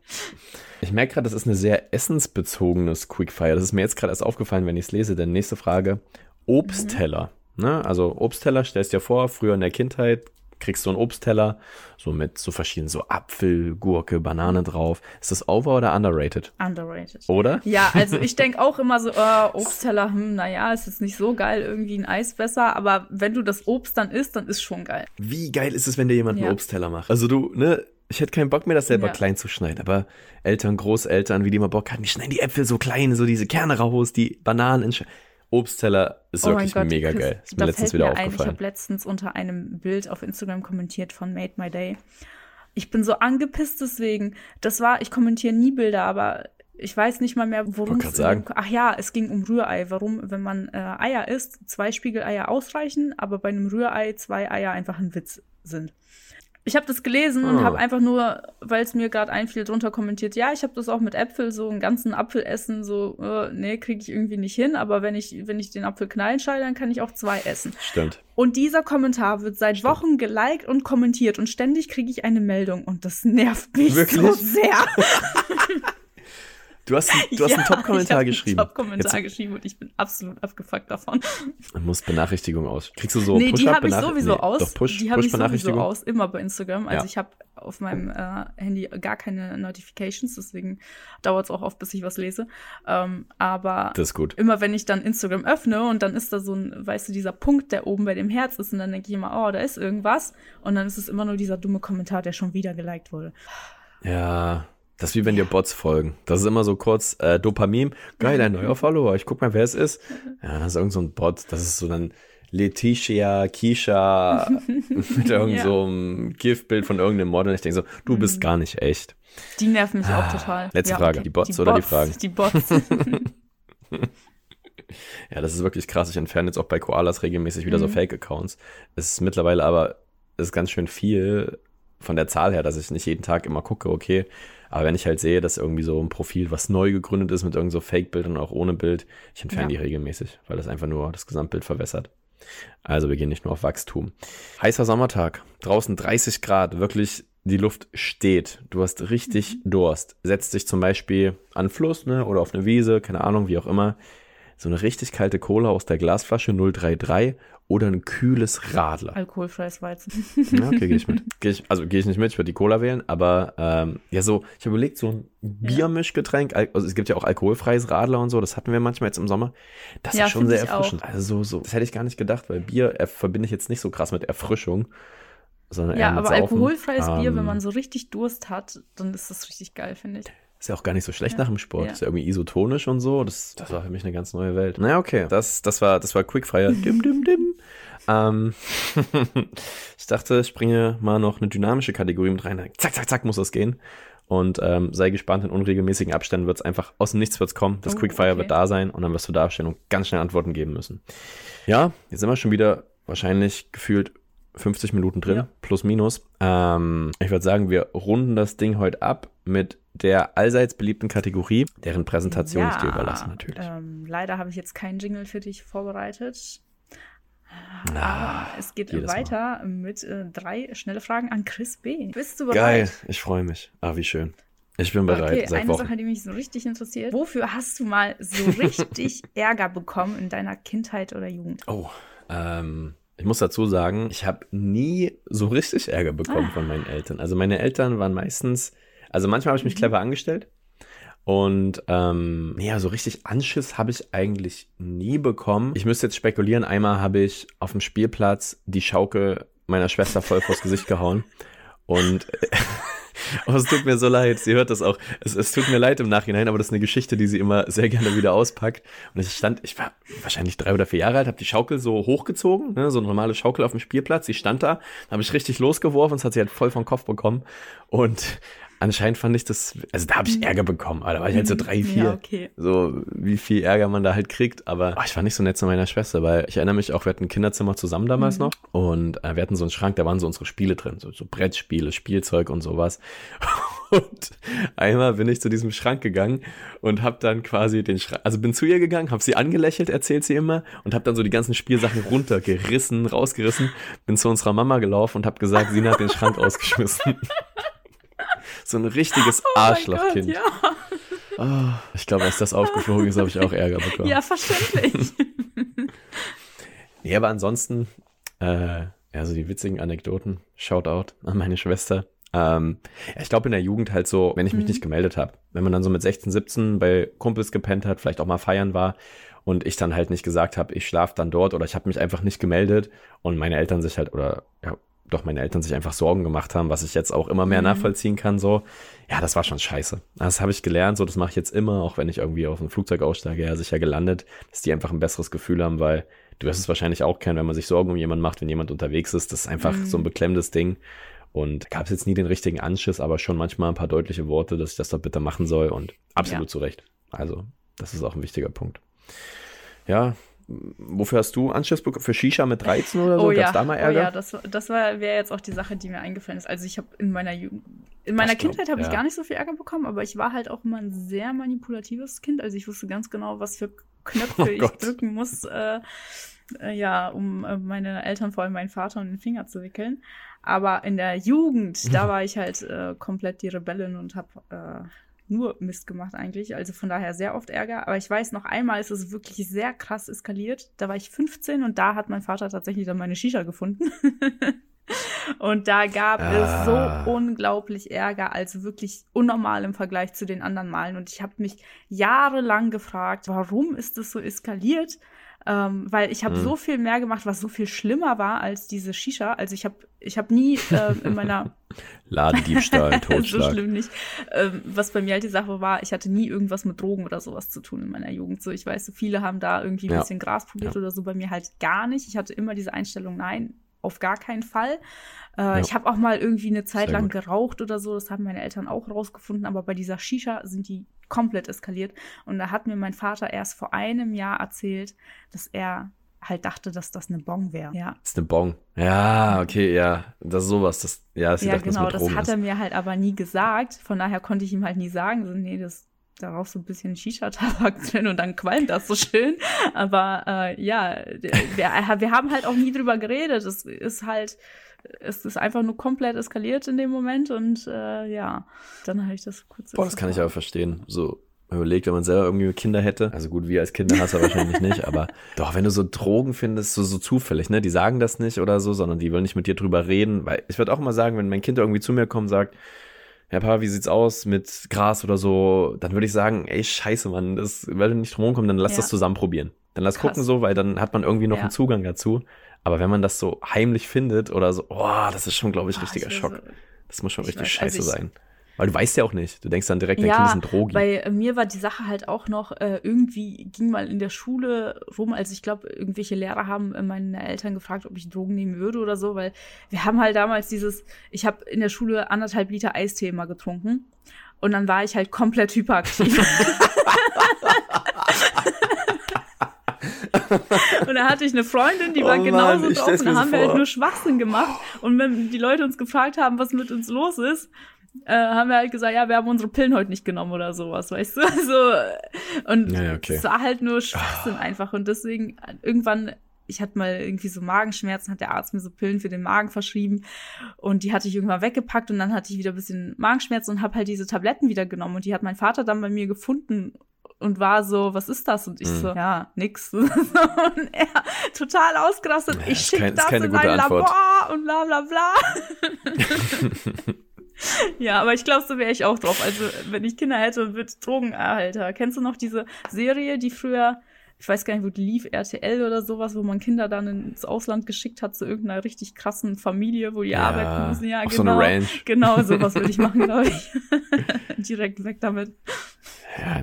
ich merke gerade, das ist eine sehr essensbezogenes Quickfire. Das ist mir jetzt gerade erst aufgefallen, wenn ich es lese. Denn nächste Frage: Obstteller. Mhm. Ne? Also Obstteller, stellst dir vor, früher in der Kindheit kriegst du einen Obstteller, so mit so verschiedenen, so Apfel, Gurke, Banane drauf. Ist das over oder underrated? Underrated. Oder? Ja, also ich denke auch immer so, äh, Obstteller, hm, naja, ist jetzt nicht so geil, irgendwie ein Eis besser, aber wenn du das Obst dann isst, dann ist schon geil. Wie geil ist es, wenn dir jemand ja. einen Obstteller macht? Also du, ne, ich hätte keinen Bock mehr, das selber ja. klein zu schneiden, aber Eltern, Großeltern, wie die immer Bock hatten, die schneiden die Äpfel so klein, so diese Kerne raus, die Bananen in Obstteller ist oh wirklich Gott, mega geil. Ist mir letztens wieder mir aufgefallen. Ein, ich habe letztens unter einem Bild auf Instagram kommentiert von Made My Day. Ich bin so angepisst deswegen. Das war, ich kommentiere nie Bilder, aber ich weiß nicht mal mehr, worum es ging. Ach ja, es ging um Rührei. Warum, wenn man äh, Eier isst, zwei Spiegeleier ausreichen, aber bei einem Rührei zwei Eier einfach ein Witz sind. Ich habe das gelesen oh. und habe ah. einfach nur, weil es mir gerade einfiel, drunter kommentiert, ja, ich habe das auch mit Äpfel, so einen ganzen Apfel essen, so, äh, nee, kriege ich irgendwie nicht hin, aber wenn ich, wenn ich den Apfel knallen schalte, dann kann ich auch zwei essen. Stimmt. Und dieser Kommentar wird seit Stimmt. Wochen geliked und kommentiert und ständig kriege ich eine Meldung und das nervt mich Wirklich? so sehr. Du hast, du hast ja, einen Top-Kommentar geschrieben. einen Top-Kommentar geschrieben und ich bin absolut abgefuckt davon. Du musst Benachrichtigung aus. Kriegst du so nee, Push-Up? Die habe ich sowieso nee, aus. Doch, Push, die habe ich sowieso aus, immer bei Instagram. Also ja. ich habe auf meinem äh, Handy gar keine Notifications, deswegen dauert es auch oft, bis ich was lese. Ähm, aber das ist gut. immer wenn ich dann Instagram öffne und dann ist da so ein, weißt du, dieser Punkt, der oben bei dem Herz ist und dann denke ich immer, oh, da ist irgendwas. Und dann ist es immer nur dieser dumme Kommentar, der schon wieder geliked wurde. Ja, das ist wie wenn dir Bots folgen. Das ist immer so kurz äh, Dopamin. Geil, ein neuer Follower. Ich guck mal, wer es ist. Ja, das ist irgend so ein Bot. Das ist so dann Letitia, Kisha mit irgendeinem ja. so Giftbild von irgendeinem Model. Ich denke so, du bist mhm. gar nicht echt. Die nerven mich ah, auch total. Letzte ja, Frage. Die Bots die oder Bots, die Fragen? Die Bots. ja, das ist wirklich krass. Ich entferne jetzt auch bei Koalas regelmäßig wieder mhm. so Fake-Accounts. Es ist mittlerweile aber ist ganz schön viel von der Zahl her, dass ich nicht jeden Tag immer gucke, okay, aber wenn ich halt sehe, dass irgendwie so ein Profil, was neu gegründet ist mit irgend so Fake-Bildern auch ohne Bild, ich entferne ja. die regelmäßig, weil das einfach nur das Gesamtbild verwässert. Also wir gehen nicht nur auf Wachstum. Heißer Sommertag, draußen 30 Grad, wirklich die Luft steht. Du hast richtig mhm. Durst. Setzt dich zum Beispiel an Fluss ne, oder auf eine Wiese, keine Ahnung, wie auch immer. So eine richtig kalte Cola aus der Glasflasche 033 oder ein kühles Radler. Alkoholfreies Weizen. Ja, okay, gehe ich mit. Geh ich, also gehe ich nicht mit, ich würde die Cola wählen, aber ähm, ja, so, ich habe überlegt, so ein Biermischgetränk, also es gibt ja auch alkoholfreies Radler und so, das hatten wir manchmal jetzt im Sommer. Das ja, ist schon sehr erfrischend. Also so, so, das hätte ich gar nicht gedacht, weil Bier verbinde ich jetzt nicht so krass mit Erfrischung. Sondern ja, aber Saufen. alkoholfreies ähm, Bier, wenn ähm, man so richtig Durst hat, dann ist das richtig geil, finde ich. Ist ja auch gar nicht so schlecht ja. nach dem Sport. Ja. Ist ja irgendwie isotonisch und so. Das, das war für mich eine ganz neue Welt. Naja, okay. Das, das war, das war Quickfire. dim, dim, dim. Ähm, ich dachte, ich bringe mal noch eine dynamische Kategorie mit rein. Zack, zack, zack muss das gehen. Und ähm, sei gespannt, in unregelmäßigen Abständen wird es einfach aus dem Nichts wird's kommen. Das oh, Quickfire okay. wird da sein und dann wirst du da stehen und ganz schnell Antworten geben müssen. Ja, jetzt sind wir schon wieder wahrscheinlich gefühlt 50 Minuten drin, ja. plus minus. Ähm, ich würde sagen, wir runden das Ding heute ab mit der allseits beliebten Kategorie, deren Präsentation ja, ich dir überlasse natürlich. Ähm, leider habe ich jetzt keinen Jingle für dich vorbereitet. Na, Aber es geht weiter Mal. mit äh, drei schnelle Fragen an Chris B. Bist du bereit? Geil, ich freue mich. Ah, wie schön. Ich bin bereit. Okay, Sag eine Wochen. Sache, die mich so richtig interessiert. Wofür hast du mal so richtig Ärger bekommen in deiner Kindheit oder Jugend? Oh, ähm, ich muss dazu sagen, ich habe nie so richtig Ärger bekommen von meinen Eltern. Also meine Eltern waren meistens, also manchmal habe ich mich Mhm. clever angestellt. Und ähm, ja, so richtig Anschiss habe ich eigentlich nie bekommen. Ich müsste jetzt spekulieren. Einmal habe ich auf dem Spielplatz die Schaukel meiner Schwester voll vors Gesicht gehauen. Und oh, es tut mir so leid, sie hört das auch. Es, es tut mir leid im Nachhinein, aber das ist eine Geschichte, die sie immer sehr gerne wieder auspackt. Und ich stand, ich war wahrscheinlich drei oder vier Jahre alt, habe die Schaukel so hochgezogen, ne, so eine normale Schaukel auf dem Spielplatz. Sie stand da, habe ich richtig losgeworfen und das hat sie halt voll vom Kopf bekommen. Und anscheinend fand ich das, also da habe ich Ärger bekommen, aber da war ich halt so drei, vier. Ja, okay. So, wie viel Ärger man da halt kriegt. Aber oh, ich war nicht so nett zu meiner Schwester, weil ich erinnere mich auch, wir hatten ein Kinderzimmer zusammen damals Mhm. noch. Und äh, wir hatten so einen Schrank, da waren so unsere Spiele drin, so, so Brettspiele, Spielzeug und sowas. Und einmal bin ich zu diesem Schrank gegangen und habe dann quasi den Schrank, also bin zu ihr gegangen, habe sie angelächelt, erzählt sie immer, und habe dann so die ganzen Spielsachen runtergerissen, rausgerissen, bin zu unserer Mama gelaufen und habe gesagt, Sina hat den Schrank ausgeschmissen. So ein richtiges Oh Arschlochkind. Ja. Oh, ich glaube, als das aufgeflogen ist, habe ich auch Ärger bekommen. ja, verständlich. Nee, aber ansonsten, äh, ja, so die witzigen Anekdoten, Shoutout an meine Schwester. Ähm, ich glaube in der Jugend halt so, wenn ich mich Mhm. nicht gemeldet habe, wenn man dann so mit 16, 17 bei Kumpels gepennt hat, vielleicht auch mal feiern war und ich dann halt nicht gesagt habe, ich schlafe dann dort oder ich habe mich einfach nicht gemeldet und meine Eltern sich halt oder ja, doch meine Eltern sich einfach Sorgen gemacht haben, was ich jetzt auch immer mehr Mhm. nachvollziehen kann, so. Ja, das war schon scheiße. Das habe ich gelernt, so das mache ich jetzt immer, auch wenn ich irgendwie auf ein Flugzeug aussteige, ja, sicher gelandet, dass die einfach ein besseres Gefühl haben, weil du wirst es wahrscheinlich auch kennen, wenn man sich Sorgen um jemanden macht, wenn jemand unterwegs ist, das ist einfach Mhm. so ein beklemmendes Ding. Und gab es jetzt nie den richtigen Anschiss, aber schon manchmal ein paar deutliche Worte, dass ich das doch bitte machen soll und absolut Ja. zu Recht. Also, das ist auch ein wichtiger Punkt. Ja, wofür hast du Anschiss bekommen? Für Shisha mit 13 oder so? Oh Gab's ja, da mal oh Ärger? ja, das, das war wäre jetzt auch die Sache, die mir eingefallen ist. Also ich habe in meiner Jugend, in meiner Das Kindheit habe ich ja. gar nicht so viel Ärger bekommen, aber ich war halt auch immer ein sehr manipulatives Kind. Also ich wusste ganz genau, was für Knöpfe Oh ich Gott. drücken muss, äh, äh, ja, um äh, meine Eltern, vor allem meinen Vater, um den Finger zu wickeln. Aber in der Jugend, da war ich halt äh, komplett die Rebellin und habe äh, nur Mist gemacht eigentlich. Also von daher sehr oft Ärger. Aber ich weiß, noch einmal ist es wirklich sehr krass eskaliert. Da war ich 15 und da hat mein Vater tatsächlich dann meine Shisha gefunden. und da gab Ah. es so unglaublich Ärger, also wirklich unnormal im Vergleich zu den anderen Malen. Und ich habe mich jahrelang gefragt, warum ist das so eskaliert? Ähm, weil ich habe Hm. so viel mehr gemacht, was so viel schlimmer war als diese Shisha. Also ich habe ich hab nie ähm, in meiner Ladendiebstahl, so Totschlag. schlimm nicht. Ähm, was bei mir halt die Sache war, ich hatte nie irgendwas mit Drogen oder sowas zu tun in meiner Jugend. So, ich weiß, so viele haben da irgendwie ein Ja. bisschen Gras probiert Ja. oder so. Bei mir halt gar nicht. Ich hatte immer diese Einstellung, nein, auf gar keinen Fall. Äh, Ja. Ich habe auch mal irgendwie eine Zeit Sehr lang gut. geraucht oder so. Das haben meine Eltern auch rausgefunden. Aber bei dieser Shisha sind die komplett eskaliert. Und da hat mir mein Vater erst vor einem Jahr erzählt, dass er halt dachte, dass das eine Bong wäre. Ja. Das ist eine Bong. Ja, okay, ja. Das ist sowas. Das, ja, das Ja, dachten, genau, das hat ist. er mir halt aber nie gesagt. Von daher konnte ich ihm halt nie sagen, so, nee, das darauf so ein bisschen Shisha-Tabak drin und dann qualmt das so schön. Aber äh, ja, wir, wir haben halt auch nie drüber geredet. Es ist halt, es ist einfach nur komplett eskaliert in dem Moment und äh, ja, dann habe ich das kurz. Boah, das kann ich aber verstehen. So überlegt, wenn man selber irgendwie Kinder hätte. Also gut, wir als Kinder hast du wahrscheinlich nicht, aber doch, wenn du so Drogen findest, so, so zufällig, ne? Die sagen das nicht oder so, sondern die wollen nicht mit dir drüber reden. Weil ich würde auch immer sagen, wenn mein Kind irgendwie zu mir kommt und sagt, ja, Papa, wie sieht's aus mit Gras oder so, dann würde ich sagen, ey, scheiße, Mann, das, weil du nicht drum rumkommst, dann lass Ja. das zusammen probieren. Dann lass Krass. gucken so, weil dann hat man irgendwie noch Ja. einen Zugang dazu. Aber wenn man das so heimlich findet oder so, oh, das ist schon, glaube ich, Ah, richtiger ich Schock. weiß, Das muss schon Ich richtig weiß, scheiße also ich- sein. Weil du weißt ja auch nicht. Du denkst dann direkt, dein Ja, Kind ist ein Drogi. Bei äh, mir war die Sache halt auch noch, äh, irgendwie ging mal in der Schule rum, also ich glaube, irgendwelche Lehrer haben äh, meine Eltern gefragt, ob ich Drogen nehmen würde oder so, weil wir haben halt damals dieses, ich habe in der Schule anderthalb Liter Eistee immer getrunken und dann war ich halt komplett hyperaktiv. und da hatte ich eine Freundin, die war Oh Mann, genauso drauf und da haben wir halt nur Schwachsinn gemacht und wenn die Leute uns gefragt haben, was mit uns los ist, äh, haben wir halt gesagt, ja, wir haben unsere Pillen heute nicht genommen oder sowas, weißt du? Also, und Ja, okay. es war halt nur Schwachsinn einfach. Und deswegen, äh, irgendwann ich hatte mal irgendwie so Magenschmerzen, hat der Arzt mir so Pillen für den Magen verschrieben und die hatte ich irgendwann weggepackt und dann hatte ich wieder ein bisschen Magenschmerzen und habe halt diese Tabletten wieder genommen und die hat mein Vater dann bei mir gefunden und war so, was ist das? Und ich mhm. so, ja, nix. und er total ausgerastet. Ja, ich schicke das in mein Antwort. Labor und bla bla bla. ja, aber ich glaube, so wäre ich auch drauf. Also, wenn ich Kinder hätte und würde Drogenerhalter. Kennst du noch diese Serie, die früher ich weiß gar nicht, wo die lief, RTL oder sowas, wo man Kinder dann ins Ausland geschickt hat zu irgendeiner richtig krassen Familie, wo die ja, arbeiten müssen. Ja, genau. So eine genau. Ranch. Genau, sowas würde ich machen, glaube ich. Direkt weg damit. Ja,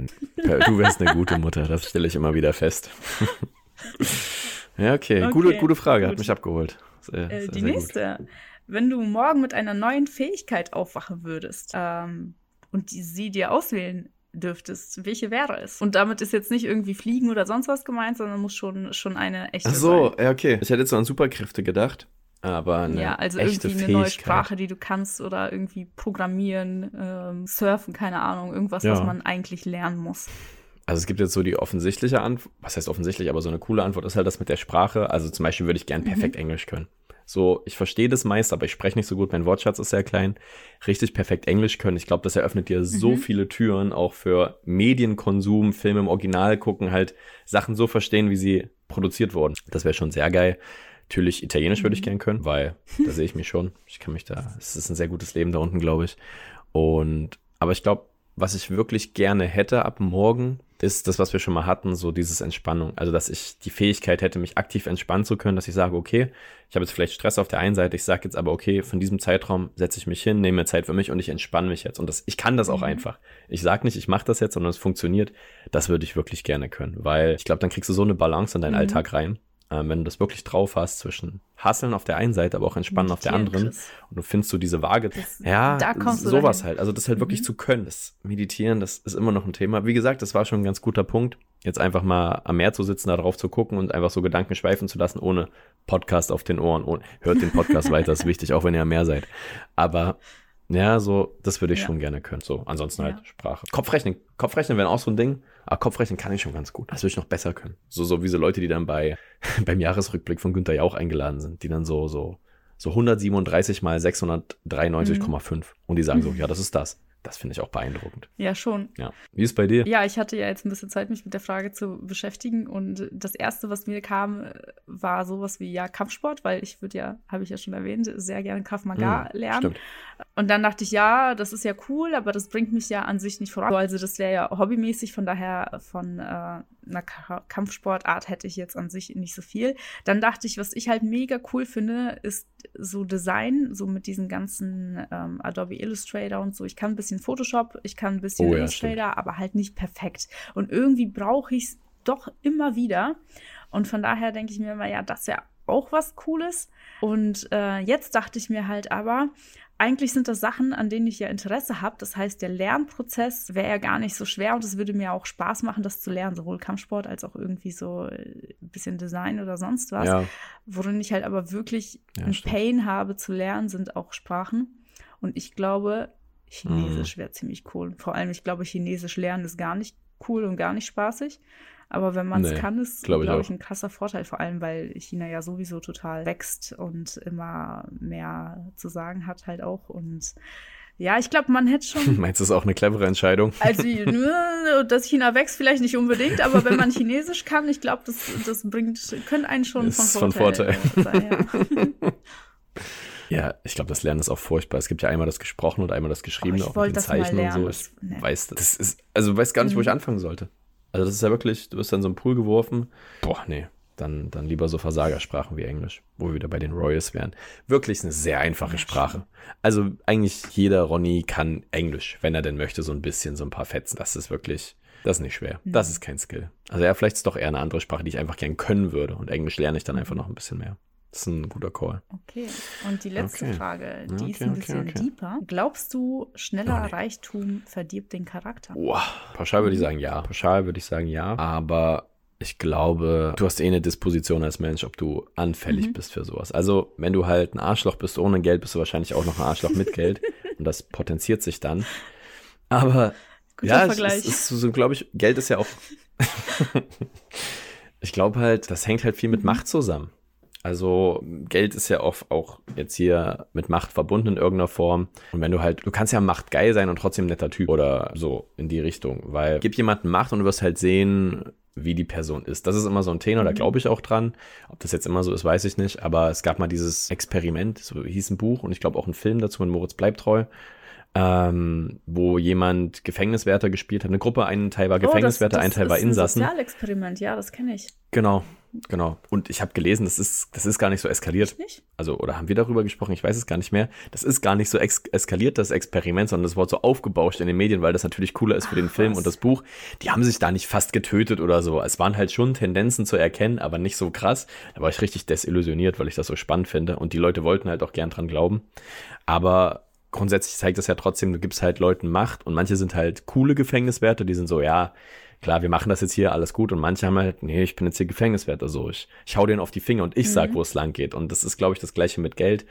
du wärst eine gute Mutter, das stelle ich immer wieder fest. ja, okay. okay. Gute, gute Frage, gut. hat mich abgeholt. Sehr, äh, sehr, die nächste. Gut. Wenn du morgen mit einer neuen Fähigkeit aufwachen würdest ähm, und die, sie dir auswählen dürftest, welche wäre es? Und damit ist jetzt nicht irgendwie Fliegen oder sonst was gemeint, sondern muss schon, schon eine echte Ach so, sein. ja, okay. Ich hätte jetzt so an Superkräfte gedacht. Aber eine ja, also echte irgendwie eine neue Sprache, die du kannst oder irgendwie programmieren, ähm, surfen, keine Ahnung, irgendwas, ja. was man eigentlich lernen muss. Also es gibt jetzt so die offensichtliche Antwort, was heißt offensichtlich, aber so eine coole Antwort ist halt das mit der Sprache. Also zum Beispiel würde ich gern perfekt mhm. Englisch können. So, ich verstehe das meist, aber ich spreche nicht so gut. Mein Wortschatz ist sehr klein. Richtig perfekt Englisch können. Ich glaube, das eröffnet dir mhm. so viele Türen, auch für Medienkonsum, Filme im Original gucken, halt Sachen so verstehen, wie sie produziert wurden. Das wäre schon sehr geil. Natürlich Italienisch würde ich mhm. gern können, weil da sehe ich mich schon. Ich kann mich da, es ist ein sehr gutes Leben da unten, glaube ich. Und, aber ich glaube, was ich wirklich gerne hätte ab morgen, ist das, was wir schon mal hatten, so dieses Entspannung. Also, dass ich die Fähigkeit hätte, mich aktiv entspannen zu können, dass ich sage, okay, ich habe jetzt vielleicht Stress auf der einen Seite, ich sage jetzt aber, okay, von diesem Zeitraum setze ich mich hin, nehme mir Zeit für mich und ich entspanne mich jetzt. Und das, ich kann das auch mhm. einfach. Ich sage nicht, ich mache das jetzt, sondern es funktioniert. Das würde ich wirklich gerne können, weil ich glaube, dann kriegst du so eine Balance in deinen mhm. Alltag rein äh, wenn du das wirklich drauf hast zwischen Hasseln auf der einen Seite, aber auch Entspannen auf der anderen und du findest so diese Waage, das, ja, sowas halt. Also das halt mhm. wirklich zu können, das Meditieren, das ist immer noch ein Thema. Wie gesagt, das war schon ein ganz guter Punkt, jetzt einfach mal am Meer zu sitzen, da drauf zu gucken und einfach so Gedanken schweifen zu lassen, ohne Podcast auf den Ohren. Ohne, hört den Podcast weiter, ist wichtig, auch wenn ihr am Meer seid. Aber ja, so, das würde ich ja. schon gerne können. So, ansonsten halt ja. Sprache. Kopfrechnen. Kopfrechnen wäre auch so ein Ding. Aber Kopfrechnen kann ich schon ganz gut. Das würde ich noch besser können. So, so wie so Leute, die dann bei, beim Jahresrückblick von Günther Jauch eingeladen sind, die dann so, so, so 137 mal 693,5. Mhm. Und die sagen so, ja, das ist das. Das finde ich auch beeindruckend. Ja, schon. Ja. Wie ist bei dir? Ja, ich hatte ja jetzt ein bisschen Zeit, mich mit der Frage zu beschäftigen. Und das Erste, was mir kam, war sowas wie ja Kampfsport, weil ich würde ja, habe ich ja schon erwähnt, sehr gerne Krav Maga mhm, lernen. Stimmt. Und dann dachte ich, ja, das ist ja cool, aber das bringt mich ja an sich nicht voran. Also das wäre ja hobbymäßig, von daher von äh, einer Kampfsportart hätte ich jetzt an sich nicht so viel. Dann dachte ich, was ich halt mega cool finde, ist so Design, so mit diesen ganzen ähm, Adobe Illustrator und so. Ich kann ein bisschen Photoshop, ich kann ein bisschen oh, Illustrator, ja, aber halt nicht perfekt. Und irgendwie brauche ich es doch immer wieder. Und von daher denke ich mir immer, ja, das ist ja auch was Cooles. Und äh, jetzt dachte ich mir halt aber, eigentlich sind das Sachen, an denen ich ja Interesse habe. Das heißt, der Lernprozess wäre ja gar nicht so schwer und es würde mir auch Spaß machen, das zu lernen, sowohl Kampfsport als auch irgendwie so ein äh, bisschen Design oder sonst was. Ja. Worin ich halt aber wirklich ja, ein Pain habe zu lernen, sind auch Sprachen. Und ich glaube, Chinesisch mhm. wäre ziemlich cool. Vor allem, ich glaube, Chinesisch lernen ist gar nicht cool und gar nicht spaßig. Aber wenn man es nee, kann, ist, glaube glaub ich, ein krasser Vorteil, vor allem, weil China ja sowieso total wächst und immer mehr zu sagen hat halt auch. Und ja, ich glaube, man hätte schon. Meinst du, ist auch eine clevere Entscheidung? Also, dass China wächst, vielleicht nicht unbedingt, aber wenn man Chinesisch kann, ich glaube, das, das bringt, könnte einen schon ist von Vorteil, von Vorteil. sein. Ja. Ja, ich glaube, das Lernen ist auch furchtbar. Es gibt ja einmal das Gesprochene und einmal das Geschriebene, oh, auch mit den Zeichen und so. Ich nee. weiß, das ist, also weiß gar nicht, wo ich mhm. anfangen sollte. Also das ist ja wirklich, du wirst dann so einen Pool geworfen. Boah, nee. Dann, dann lieber so Versagersprachen wie Englisch, wo wir wieder bei den Royals wären. Wirklich eine sehr einfache Sprache. Also eigentlich jeder Ronny kann Englisch, wenn er denn möchte, so ein bisschen, so ein paar Fetzen. Das ist wirklich, das ist nicht schwer. Das ist kein Skill. Also ja, vielleicht ist doch eher eine andere Sprache, die ich einfach gern können würde. Und Englisch lerne ich dann einfach noch ein bisschen mehr. Das ist ein guter Call. Okay. Und die letzte okay. Frage, die okay, ist ein bisschen okay, deeper. Glaubst du, schneller oh, Reichtum verdirbt den Charakter? Boah, pauschal würde ich sagen ja. Pauschal würde ich sagen ja. Aber ich glaube, du hast eh eine Disposition als Mensch, ob du anfällig mhm. bist für sowas. Also, wenn du halt ein Arschloch bist ohne Geld, bist du wahrscheinlich auch noch ein Arschloch mit Geld. Und das potenziert sich dann. Aber Guter ja, Vergleich. es ist so, glaube ich, Geld ist ja auch Ich glaube halt, das hängt halt viel mit mhm. Macht zusammen. Also Geld ist ja oft auch jetzt hier mit Macht verbunden in irgendeiner Form. Und wenn du halt, du kannst ja machtgeil sein und trotzdem netter Typ oder so in die Richtung, weil gib jemandem Macht und du wirst halt sehen, wie die Person ist. Das ist immer so ein Thema, da mhm. glaube ich auch dran. Ob das jetzt immer so ist, weiß ich nicht. Aber es gab mal dieses Experiment, so hieß ein Buch und ich glaube auch ein Film dazu mit Moritz Bleibtreu ähm, wo jemand Gefängniswärter gespielt hat. Eine Gruppe, ein Teil war oh, Gefängniswärter, ein Teil war Insassen. Das ein Sozialexperiment, ja, das kenne ich. Genau, genau. Und ich habe gelesen, das ist, das ist gar nicht so eskaliert. Nicht? Also, oder haben wir darüber gesprochen? Ich weiß es gar nicht mehr. Das ist gar nicht so eskaliert, das Experiment, sondern das wurde so aufgebauscht in den Medien, weil das natürlich cooler ist für Ach, den Film was? und das Buch. Die haben sich da nicht fast getötet oder so. Es waren halt schon Tendenzen zu erkennen, aber nicht so krass. Da war ich richtig desillusioniert, weil ich das so spannend finde. Und die Leute wollten halt auch gern dran glauben. Aber grundsätzlich zeigt das ja trotzdem, du gibst halt Leuten Macht und manche sind halt coole Gefängniswärter, die sind so, ja, klar, wir machen das jetzt hier, alles gut und manche haben halt, nee, ich bin jetzt hier Gefängniswärter, so, ich, ich hau denen auf die Finger und ich mhm. sag, wo es lang geht und das ist, glaube ich, das gleiche mit Geld.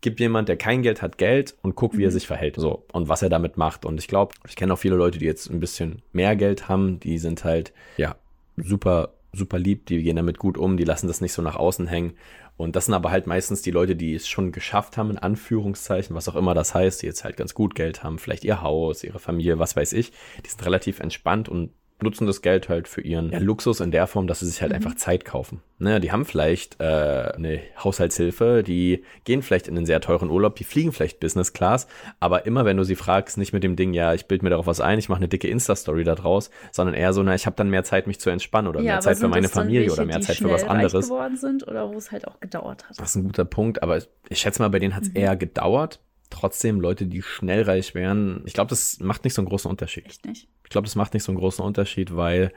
Gib jemand, der kein Geld hat, Geld und guck, wie mhm. er sich verhält, so, und was er damit macht und ich glaube, ich kenne auch viele Leute, die jetzt ein bisschen mehr Geld haben, die sind halt, ja, super, super lieb, die gehen damit gut um, die lassen das nicht so nach außen hängen und das sind aber halt meistens die Leute, die es schon geschafft haben, in Anführungszeichen, was auch immer das heißt, die jetzt halt ganz gut Geld haben, vielleicht ihr Haus, ihre Familie, was weiß ich. Die sind relativ entspannt und nutzen das Geld halt für ihren ja, Luxus in der Form, dass sie sich halt mhm. einfach Zeit kaufen. Ne, die haben vielleicht äh, eine Haushaltshilfe, die gehen vielleicht in einen sehr teuren Urlaub, die fliegen vielleicht Business Class, aber immer wenn du sie fragst, nicht mit dem Ding, ja, ich bild mir darauf was ein, ich mache eine dicke Insta-Story da draus, sondern eher so, na, ich habe dann mehr Zeit, mich zu entspannen oder ja, mehr Zeit für meine Familie welche, oder mehr Zeit für was anderes. geworden sind oder wo es halt auch gedauert hat. Das ist ein guter Punkt, aber ich schätze mal, bei denen hat es mhm. eher gedauert trotzdem Leute, die schnell reich wären, ich glaube, das macht nicht so einen großen Unterschied. Echt nicht? Ich glaube, das macht nicht so einen großen Unterschied, weil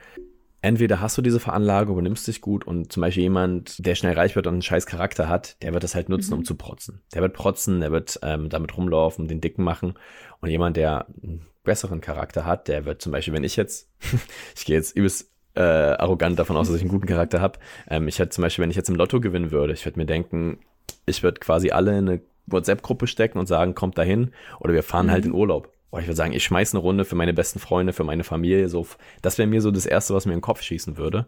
entweder hast du diese Veranlagung, übernimmst dich gut und zum Beispiel jemand, der schnell reich wird und einen scheiß Charakter hat, der wird das halt nutzen, mhm. um zu protzen. Der wird protzen, der wird ähm, damit rumlaufen, den Dicken machen. Und jemand, der einen besseren Charakter hat, der wird zum Beispiel, wenn ich jetzt, ich gehe jetzt übelst äh, arrogant davon aus, dass ich einen guten Charakter habe. Ähm, ich hätte zum Beispiel, wenn ich jetzt im Lotto gewinnen würde, ich würde mir denken, ich würde quasi alle in eine WhatsApp-Gruppe stecken und sagen, kommt dahin oder wir fahren mhm. halt in Urlaub. Oder ich würde sagen, ich schmeiße eine Runde für meine besten Freunde, für meine Familie. So, das wäre mir so das Erste, was mir in den Kopf schießen würde.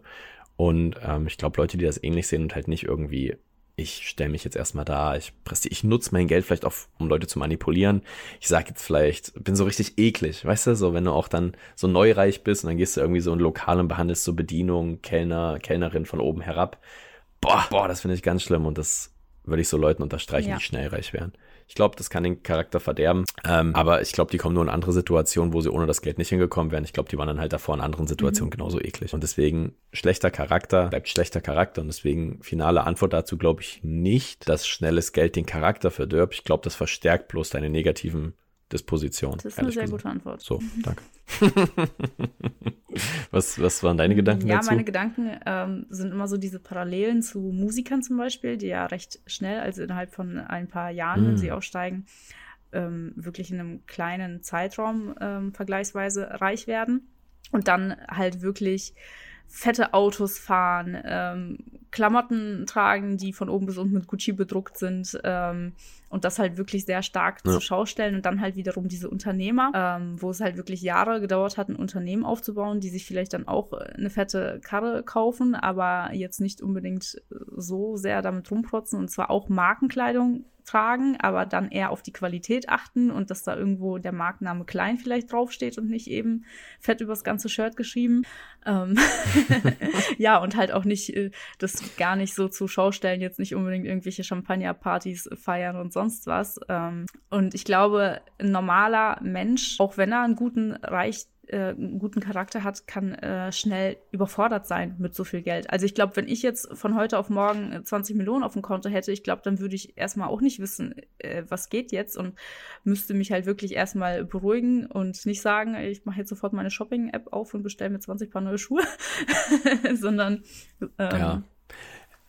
Und ähm, ich glaube, Leute, die das ähnlich sehen und halt nicht irgendwie, ich stelle mich jetzt erstmal da, ich presse, ich nutze mein Geld vielleicht auch, um Leute zu manipulieren. Ich sage jetzt vielleicht, bin so richtig eklig, weißt du, so wenn du auch dann so neureich bist und dann gehst du irgendwie so in Lokal und behandelst so Bedienung, Kellner, Kellnerin von oben herab. Boah, boah, das finde ich ganz schlimm und das würde ich so Leuten unterstreichen, ja. die schnell reich wären. Ich glaube, das kann den Charakter verderben. Ähm, aber ich glaube, die kommen nur in andere Situationen, wo sie ohne das Geld nicht hingekommen wären. Ich glaube, die waren dann halt davor in anderen Situationen mhm. genauso eklig. Und deswegen schlechter Charakter bleibt schlechter Charakter. Und deswegen finale Antwort dazu glaube ich nicht, dass schnelles Geld den Charakter verdirbt. Ich glaube, das verstärkt bloß deine negativen Dispositionen. Das ist eine sehr gesagt. gute Antwort. So, danke. was, was waren deine Gedanken ja, dazu? Ja, meine Gedanken ähm, sind immer so diese Parallelen zu Musikern zum Beispiel, die ja recht schnell, also innerhalb von ein paar Jahren, mm. wenn sie aufsteigen, ähm, wirklich in einem kleinen Zeitraum ähm, vergleichsweise reich werden und dann halt wirklich fette Autos fahren, ähm, Klamotten tragen, die von oben bis unten mit Gucci bedruckt sind ähm, und das halt wirklich sehr stark ja. zur Schau stellen und dann halt wiederum diese Unternehmer, ähm, wo es halt wirklich Jahre gedauert hat, ein Unternehmen aufzubauen, die sich vielleicht dann auch eine fette Karre kaufen, aber jetzt nicht unbedingt so sehr damit rumprotzen und zwar auch Markenkleidung tragen, aber dann eher auf die Qualität achten und dass da irgendwo der Markenname klein vielleicht draufsteht und nicht eben fett übers ganze Shirt geschrieben. Ähm ja, und halt auch nicht äh, das gar nicht so zur Schau stellen, jetzt nicht unbedingt irgendwelche Champagnerpartys feiern und sonst was. Ähm und ich glaube, ein normaler Mensch, auch wenn er einen guten Reich äh, einen guten Charakter hat, kann äh, schnell überfordert sein mit so viel Geld. Also ich glaube, wenn ich jetzt von heute auf morgen 20 Millionen auf dem Konto hätte, ich glaube, dann würde ich erstmal auch nicht wissen, äh, was geht jetzt und müsste mich halt wirklich erstmal beruhigen und nicht sagen, ich mache jetzt sofort meine Shopping-App auf und bestelle mir 20 Paar neue Schuhe, sondern ähm, ja.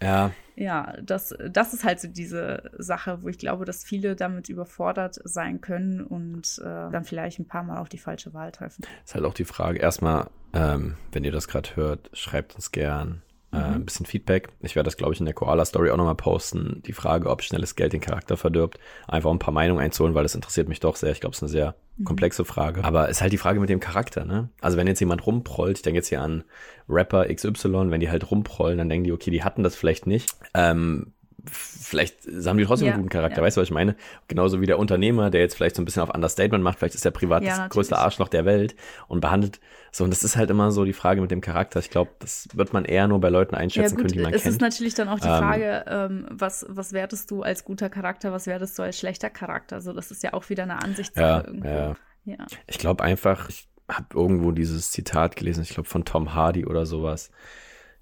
Ja. Ja, das, das ist halt so diese Sache, wo ich glaube, dass viele damit überfordert sein können und äh, dann vielleicht ein paar Mal auf die falsche Wahl treffen. Ist halt auch die Frage, erstmal, ähm, wenn ihr das gerade hört, schreibt uns gern äh, ein bisschen Feedback. Ich werde das, glaube ich, in der Koala-Story auch nochmal posten. Die Frage, ob schnelles Geld den Charakter verdirbt. Einfach ein paar Meinungen einzuholen, weil das interessiert mich doch sehr. Ich glaube, es ist eine sehr mhm. komplexe Frage. Aber es ist halt die Frage mit dem Charakter, ne? Also wenn jetzt jemand rumprollt, ich denke jetzt hier an Rapper XY, wenn die halt rumprollen, dann denken die, okay, die hatten das vielleicht nicht. Ähm, vielleicht haben die trotzdem ja, einen guten Charakter, ja. weißt du, was ich meine? Genauso wie der Unternehmer, der jetzt vielleicht so ein bisschen auf Understatement macht, vielleicht ist der privat ja, das größte Arschloch der Welt und behandelt so, und das ist halt immer so die Frage mit dem Charakter. Ich glaube, das wird man eher nur bei Leuten einschätzen gut, können, die man es kennt. Es ist natürlich dann auch die ähm, Frage, ähm, was, was wertest du als guter Charakter, was wertest du als schlechter Charakter? So, das ist ja auch wieder eine Ansichtssache irgendwo. Ja. Ich glaube einfach, ich habe irgendwo dieses Zitat gelesen, ich glaube von Tom Hardy oder sowas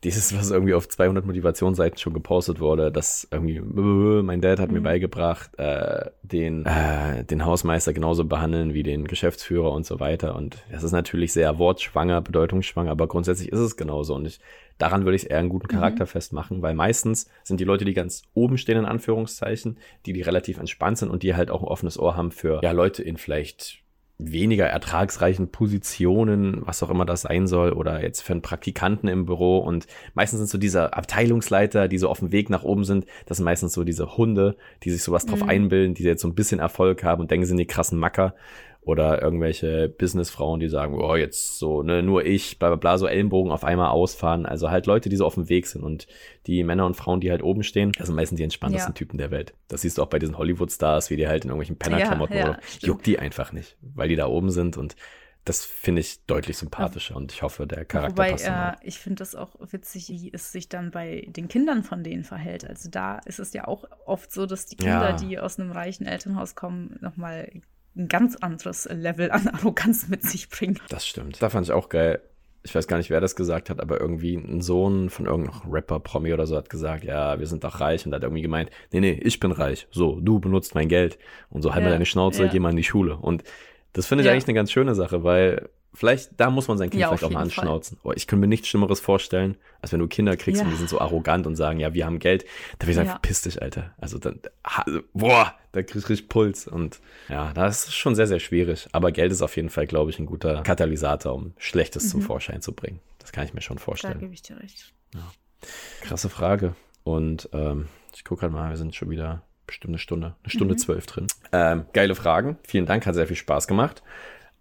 dieses, was irgendwie auf 200 Motivationsseiten schon gepostet wurde, dass irgendwie, mein Dad hat mhm. mir beigebracht, äh, den, äh, den Hausmeister genauso behandeln wie den Geschäftsführer und so weiter. Und das ist natürlich sehr wortschwanger, bedeutungsschwanger, aber grundsätzlich ist es genauso. Und ich, daran würde ich eher einen guten mhm. Charakter mhm. festmachen, weil meistens sind die Leute, die ganz oben stehen, in Anführungszeichen, die, die relativ entspannt sind und die halt auch ein offenes Ohr haben für, ja, Leute in vielleicht weniger ertragsreichen Positionen, was auch immer das sein soll, oder jetzt für einen Praktikanten im Büro. Und meistens sind so diese Abteilungsleiter, die so auf dem Weg nach oben sind, das sind meistens so diese Hunde, die sich sowas drauf mhm. einbilden, die jetzt so ein bisschen Erfolg haben und denken, sie sind die krassen Macker oder irgendwelche Businessfrauen, die sagen, oh, jetzt so, ne, nur ich, bla bla bla, so Ellenbogen auf einmal ausfahren. Also halt Leute, die so auf dem Weg sind und die Männer und Frauen, die halt oben stehen, das sind meistens die entspanntesten ja. Typen der Welt. Das siehst du auch bei diesen Hollywood-Stars, wie die halt in irgendwelchen Pennerklamotten ja, ja, oder juckt die einfach nicht, weil die da oben sind und das finde ich deutlich sympathischer und ich hoffe, der Charakter Wobei, passt. Äh, ich finde das auch witzig, wie es sich dann bei den Kindern von denen verhält. Also da ist es ja auch oft so, dass die Kinder, ja. die aus einem reichen Elternhaus kommen, nochmal ein ganz anderes Level an Arroganz mit sich bringen. Das stimmt. Da fand ich auch geil. Ich weiß gar nicht, wer das gesagt hat, aber irgendwie ein Sohn von irgendeinem Rapper, Promi oder so hat gesagt, ja, wir sind doch reich und hat irgendwie gemeint, nee, nee, ich bin reich. So, du benutzt mein Geld und so, halt ja, mal deine Schnauze, ja. geh mal in die Schule. Und das finde ich ja. eigentlich eine ganz schöne Sache, weil vielleicht, da muss man sein Kind ja, vielleicht auch mal anschnauzen. Oh, ich könnte mir nichts Schlimmeres vorstellen, als wenn du Kinder kriegst ja. und die sind so arrogant und sagen, ja, wir haben Geld. Da will ich sagen, ja. verpiss dich, Alter. Also dann, boah, da kriegst du Puls. Und ja, das ist schon sehr, sehr schwierig. Aber Geld ist auf jeden Fall, glaube ich, ein guter Katalysator, um Schlechtes mhm. zum Vorschein zu bringen. Das kann ich mir schon vorstellen. Da gebe ich dir recht. Ja. Krasse Frage. Und ähm, ich gucke halt mal, wir sind schon wieder bestimmt eine Stunde, eine Stunde mhm. zwölf drin. Ähm, geile Fragen. Vielen Dank, hat sehr viel Spaß gemacht.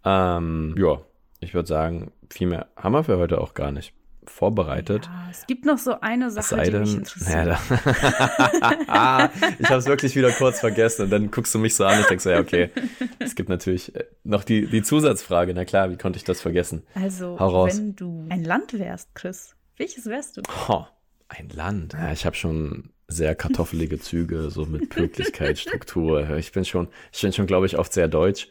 Ähm, ja, ich würde sagen, viel mehr haben wir für heute auch gar nicht vorbereitet. Ja, es gibt noch so eine Sache, die mich interessiert. Ja, ich habe es wirklich wieder kurz vergessen und dann guckst du mich so an und denkst so, ja, okay, es gibt natürlich äh, noch die, die Zusatzfrage. Na klar, wie konnte ich das vergessen? Also, wenn du ein Land wärst, Chris, welches wärst du? Oh, ein Land. Ja, ich habe schon sehr kartoffelige Züge, so mit Pünktlichkeit, Struktur. Ich bin schon, ich bin schon, glaube ich, oft sehr deutsch.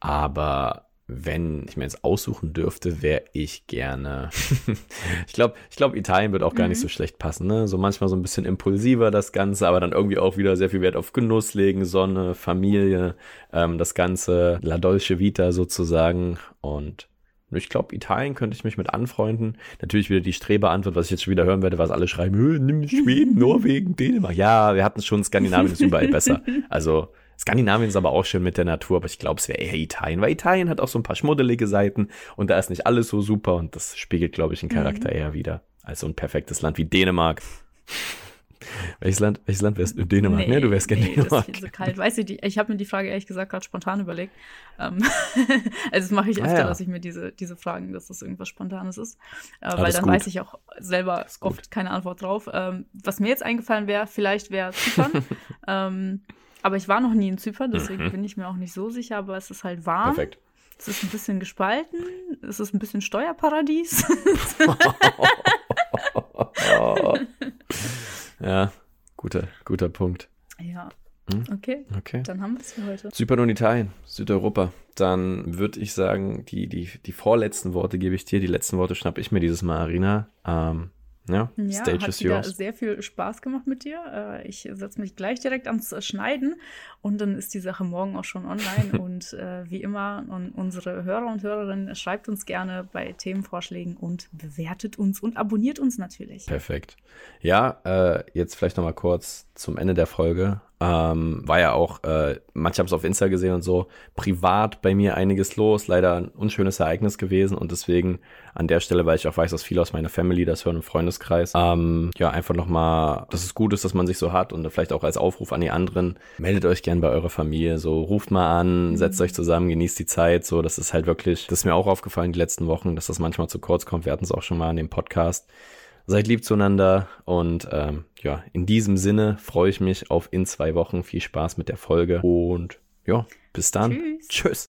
Aber wenn ich mir jetzt aussuchen dürfte, wäre ich gerne. ich glaube, ich glaube, Italien wird auch gar mhm. nicht so schlecht passen. Ne? So manchmal so ein bisschen impulsiver das Ganze, aber dann irgendwie auch wieder sehr viel Wert auf Genuss legen, Sonne, Familie, ähm, das Ganze, La Dolce Vita sozusagen. Und ich glaube, Italien könnte ich mich mit anfreunden. Natürlich wieder die Streberantwort, was ich jetzt schon wieder hören werde, was alle schreiben, nimm Schweden, Norwegen, Dänemark. Ja, wir hatten schon Skandinavien ist überall besser. Also Skandinavien ist aber auch schön mit der Natur, aber ich glaube, es wäre eher Italien, weil Italien hat auch so ein paar schmuddelige Seiten und da ist nicht alles so super und das spiegelt, glaube ich, den Charakter mhm. eher wieder als so ein perfektes Land wie Dänemark. welches Land, welches Land wärst du? Dänemark, nee, ne? Du wärst gerne nee, Dänemark. Das ist so kalt. Weiß ich, ich habe mir die Frage ehrlich gesagt gerade spontan überlegt. Ähm, also das mache ich ah, öfter, ah, ja. dass ich mir diese, diese Fragen, dass das irgendwas Spontanes ist. Äh, weil dann gut. weiß ich auch selber oft keine Antwort drauf. Ähm, was mir jetzt eingefallen wäre, vielleicht wäre Zypern. ähm, aber ich war noch nie in Zypern, deswegen mhm. bin ich mir auch nicht so sicher, aber es ist halt warm. Perfekt. Es ist ein bisschen gespalten, es ist ein bisschen Steuerparadies. ja, guter, guter Punkt. Ja. Hm? Okay. okay. Dann haben wir es für heute. Zypern und Italien, Südeuropa. Dann würde ich sagen, die, die, die vorletzten Worte gebe ich dir, die letzten Worte schnapp ich mir dieses Mal, Arina. Ähm, ja, ja Stage hat is yours. sehr viel Spaß gemacht mit dir. Äh, ich setze mich gleich direkt ans Schneiden und dann ist die Sache morgen auch schon online. und äh, wie immer, und unsere Hörer und Hörerinnen, schreibt uns gerne bei Themenvorschlägen und bewertet uns und abonniert uns natürlich. Perfekt. Ja, äh, jetzt vielleicht nochmal kurz zum Ende der Folge. Ähm, war ja auch, äh, manche haben es auf Insta gesehen und so, privat bei mir einiges los, leider ein unschönes Ereignis gewesen und deswegen an der Stelle, weil ich auch weiß, dass viele aus meiner Family das hören im Freundeskreis, ähm, ja, einfach nochmal, dass es gut ist, dass man sich so hat und vielleicht auch als Aufruf an die anderen, meldet euch gern bei eurer Familie, so ruft mal an, setzt euch zusammen, genießt die Zeit, so, das ist halt wirklich, das ist mir auch aufgefallen die letzten Wochen, dass das manchmal zu kurz kommt, wir hatten es auch schon mal in dem Podcast, Seid lieb zueinander und ähm, ja, in diesem Sinne freue ich mich auf in zwei Wochen. Viel Spaß mit der Folge und ja, bis dann. Tschüss. Tschüss.